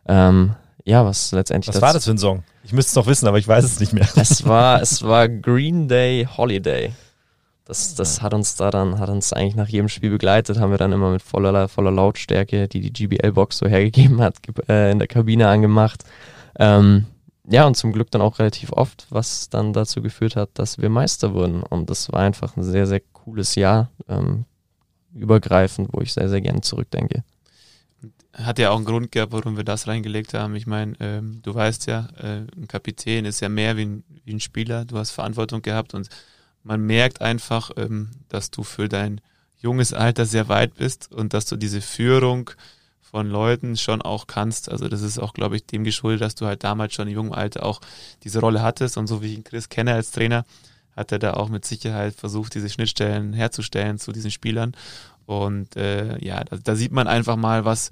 Speaker 4: Ähm, ja, was letztendlich
Speaker 2: Was war das für ein Song? Ich müsste es doch wissen, aber ich weiß es nicht mehr.
Speaker 4: es war, es war Green Day Holiday. Das, das hat uns da dann, hat uns eigentlich nach jedem Spiel begleitet, haben wir dann immer mit voller, voller Lautstärke, die die GBL-Box so hergegeben hat, äh, in der Kabine angemacht. Ähm, ja, und zum Glück dann auch relativ oft, was dann dazu geführt hat, dass wir Meister wurden. Und das war einfach ein sehr, sehr cooles Jahr, ähm, übergreifend, wo ich sehr, sehr gerne zurückdenke.
Speaker 3: hat ja auch einen Grund gehabt, warum wir das reingelegt haben. Ich meine, ähm, du weißt ja, äh, ein Kapitän ist ja mehr wie ein, wie ein Spieler. Du hast Verantwortung gehabt und man merkt einfach, ähm, dass du für dein junges Alter sehr weit bist und dass du diese Führung von Leuten schon auch kannst. Also das ist auch, glaube ich, dem geschuldet, dass du halt damals schon im jungen Alter auch diese Rolle hattest und so wie ich ihn Chris kenne als Trainer, hat er da auch mit Sicherheit versucht, diese Schnittstellen herzustellen zu diesen Spielern. Und äh, ja, da, da sieht man einfach mal, was,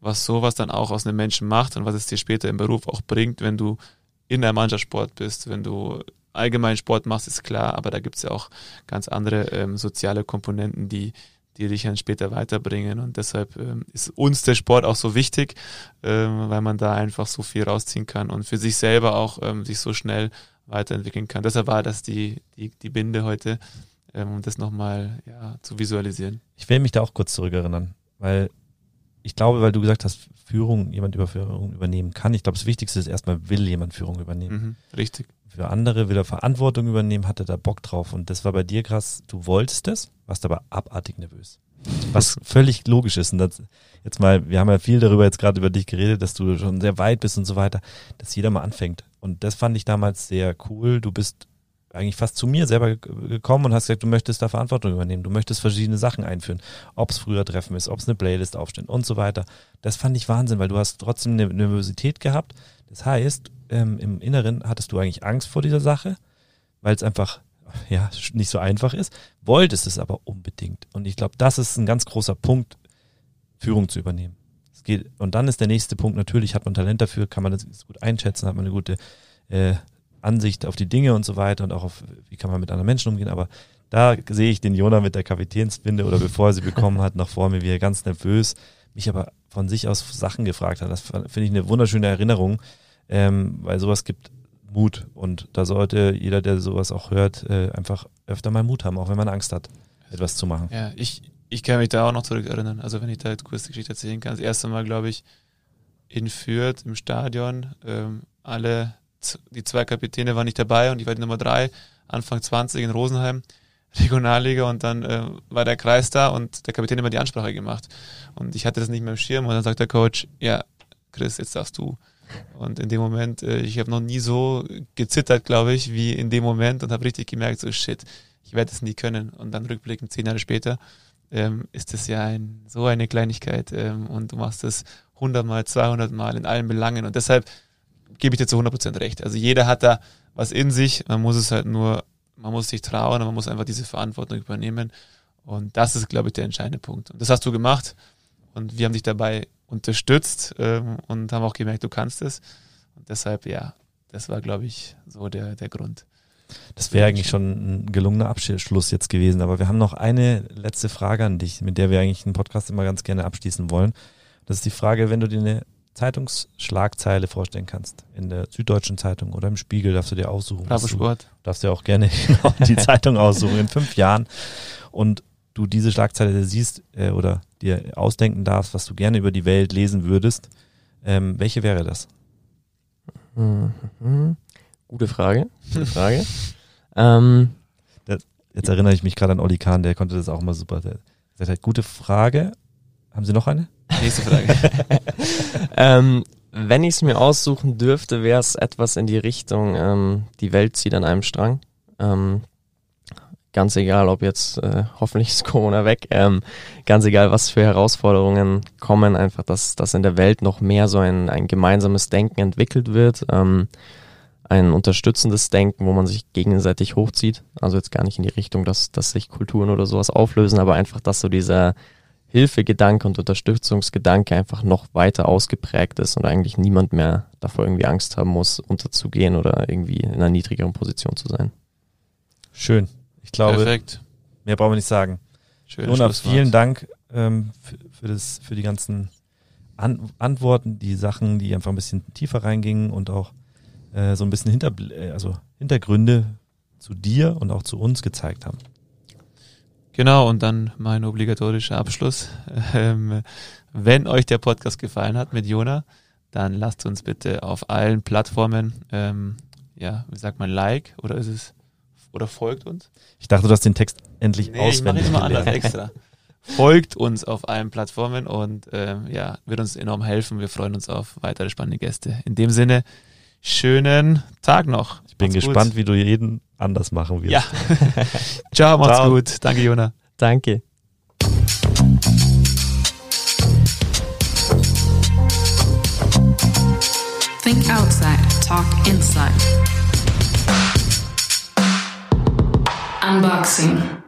Speaker 3: was sowas dann auch aus einem Menschen macht und was es dir später im Beruf auch bringt, wenn du in der Mannschaftssport bist, wenn du allgemein Sport machst, ist klar, aber da gibt es ja auch ganz andere ähm, soziale Komponenten, die, die dich dann später weiterbringen. Und deshalb ähm, ist uns der Sport auch so wichtig, ähm, weil man da einfach so viel rausziehen kann und für sich selber auch ähm, sich so schnell weiterentwickeln kann. Deshalb war das die, die, die Binde heute, ähm, um das nochmal ja, zu visualisieren.
Speaker 2: Ich will mich da auch kurz zurückerinnern, weil ich glaube, weil du gesagt hast, Führung, jemand über Führung übernehmen kann. Ich glaube, das Wichtigste ist erstmal, will jemand Führung übernehmen.
Speaker 3: Mhm, richtig.
Speaker 2: Für andere will er Verantwortung übernehmen, hatte da Bock drauf. Und das war bei dir krass. Du wolltest es, warst aber abartig nervös. Was völlig logisch ist. Und das, jetzt mal, wir haben ja viel darüber jetzt gerade über dich geredet, dass du schon sehr weit bist und so weiter, dass jeder mal anfängt. Und das fand ich damals sehr cool. Du bist eigentlich fast zu mir selber gekommen und hast gesagt, du möchtest da Verantwortung übernehmen, du möchtest verschiedene Sachen einführen, ob es früher Treffen ist, ob es eine Playlist aufstehen und so weiter. Das fand ich Wahnsinn, weil du hast trotzdem eine Nervosität gehabt. Das heißt, ähm, im Inneren hattest du eigentlich Angst vor dieser Sache, weil es einfach ja nicht so einfach ist, wolltest es aber unbedingt. Und ich glaube, das ist ein ganz großer Punkt, Führung zu übernehmen. Es geht, und dann ist der nächste Punkt, natürlich hat man Talent dafür, kann man das gut einschätzen, hat man eine gute äh, Ansicht auf die Dinge und so weiter und auch auf, wie kann man mit anderen Menschen umgehen. Aber da sehe ich den Jonah mit der Kapitänsbinde oder bevor er sie bekommen hat, noch vor mir, wie er ganz nervös mich aber von sich aus Sachen gefragt hat. Das finde ich eine wunderschöne Erinnerung, ähm, weil sowas gibt Mut und da sollte jeder, der sowas auch hört, äh, einfach öfter mal Mut haben, auch wenn man Angst hat, etwas zu machen.
Speaker 3: Ja, ich, ich kann mich da auch noch zurück erinnern. Also wenn ich da jetzt kurz die Geschichte erzählen kann. Das erste Mal, glaube ich, in Fürth im Stadion, ähm, alle die zwei Kapitäne waren nicht dabei und ich war die Nummer drei, Anfang 20 in Rosenheim, Regionalliga und dann äh, war der Kreis da und der Kapitän hat immer die Ansprache gemacht. Und ich hatte das nicht mehr im Schirm und dann sagt der Coach, ja, Chris, jetzt darfst du. Und in dem Moment, äh, ich habe noch nie so gezittert, glaube ich, wie in dem Moment und habe richtig gemerkt, so shit, ich werde es nie können. Und dann rückblickend zehn Jahre später ähm, ist das ja ein, so eine Kleinigkeit ähm, und du machst das hundertmal, zweihundertmal in allen Belangen und deshalb gebe ich dir zu 100% recht. Also jeder hat da was in sich, man muss es halt nur, man muss sich trauen und man muss einfach diese Verantwortung übernehmen. Und das ist, glaube ich, der entscheidende Punkt. Und das hast du gemacht und wir haben dich dabei unterstützt ähm, und haben auch gemerkt, du kannst es. Und deshalb, ja, das war, glaube ich, so der, der Grund.
Speaker 2: Das wäre eigentlich schon ein gelungener Abschluss jetzt gewesen, aber wir haben noch eine letzte Frage an dich, mit der wir eigentlich einen Podcast immer ganz gerne abschließen wollen. Das ist die Frage, wenn du dir eine Zeitungsschlagzeile vorstellen kannst. In der Süddeutschen Zeitung oder im Spiegel darfst du dir aussuchen.
Speaker 3: Bravo Sport.
Speaker 2: Du darfst dir auch gerne genau die Zeitung aussuchen in fünf Jahren und du diese Schlagzeile siehst äh, oder dir ausdenken darfst, was du gerne über die Welt lesen würdest. Ähm, welche wäre das?
Speaker 4: Mhm. Gute Frage. Gute Frage. ähm,
Speaker 2: Jetzt erinnere ich mich gerade an Olli Kahn, der konnte das auch mal super. Der sagt halt, gute Frage. Haben Sie noch eine?
Speaker 3: Nächste Frage.
Speaker 4: ähm, wenn ich es mir aussuchen dürfte, wäre es etwas in die Richtung, ähm, die Welt zieht an einem Strang. Ähm, ganz egal, ob jetzt, äh, hoffentlich ist Corona weg, ähm, ganz egal, was für Herausforderungen kommen, einfach, dass, dass in der Welt noch mehr so ein, ein gemeinsames Denken entwickelt wird. Ähm, ein unterstützendes Denken, wo man sich gegenseitig hochzieht. Also jetzt gar nicht in die Richtung, dass, dass sich Kulturen oder sowas auflösen, aber einfach, dass so dieser Hilfegedanke und Unterstützungsgedanke einfach noch weiter ausgeprägt ist und eigentlich niemand mehr davor irgendwie Angst haben muss, unterzugehen oder irgendwie in einer niedrigeren Position zu sein.
Speaker 2: Schön. Ich glaube,
Speaker 3: Perfekt.
Speaker 2: mehr brauchen wir nicht sagen.
Speaker 3: Schön.
Speaker 2: Jonas, vielen Dank ähm, für, für, das, für die ganzen An Antworten, die Sachen, die einfach ein bisschen tiefer reingingen und auch äh, so ein bisschen Hinter äh, also Hintergründe zu dir und auch zu uns gezeigt haben.
Speaker 3: Genau, und dann mein obligatorischer Abschluss. Ähm, wenn euch der Podcast gefallen hat mit Jona, dann lasst uns bitte auf allen Plattformen, ähm, ja, wie sagt man, Like oder ist es, oder folgt uns?
Speaker 2: Ich dachte, du hast den Text endlich
Speaker 3: Nee, ich mache
Speaker 2: auswendig
Speaker 3: ihn mal anders extra. folgt uns auf allen Plattformen und ähm, ja, wird uns enorm helfen. Wir freuen uns auf weitere spannende Gäste. In dem Sinne, schönen Tag noch.
Speaker 2: Ich bin
Speaker 3: Macht's
Speaker 2: gespannt,
Speaker 3: gut.
Speaker 2: wie du jeden anders machen wirst.
Speaker 3: Ja. Ciao, macht's
Speaker 2: Ciao.
Speaker 3: gut. Danke, Jona.
Speaker 4: Danke.
Speaker 1: Think outside, talk inside. Unboxing.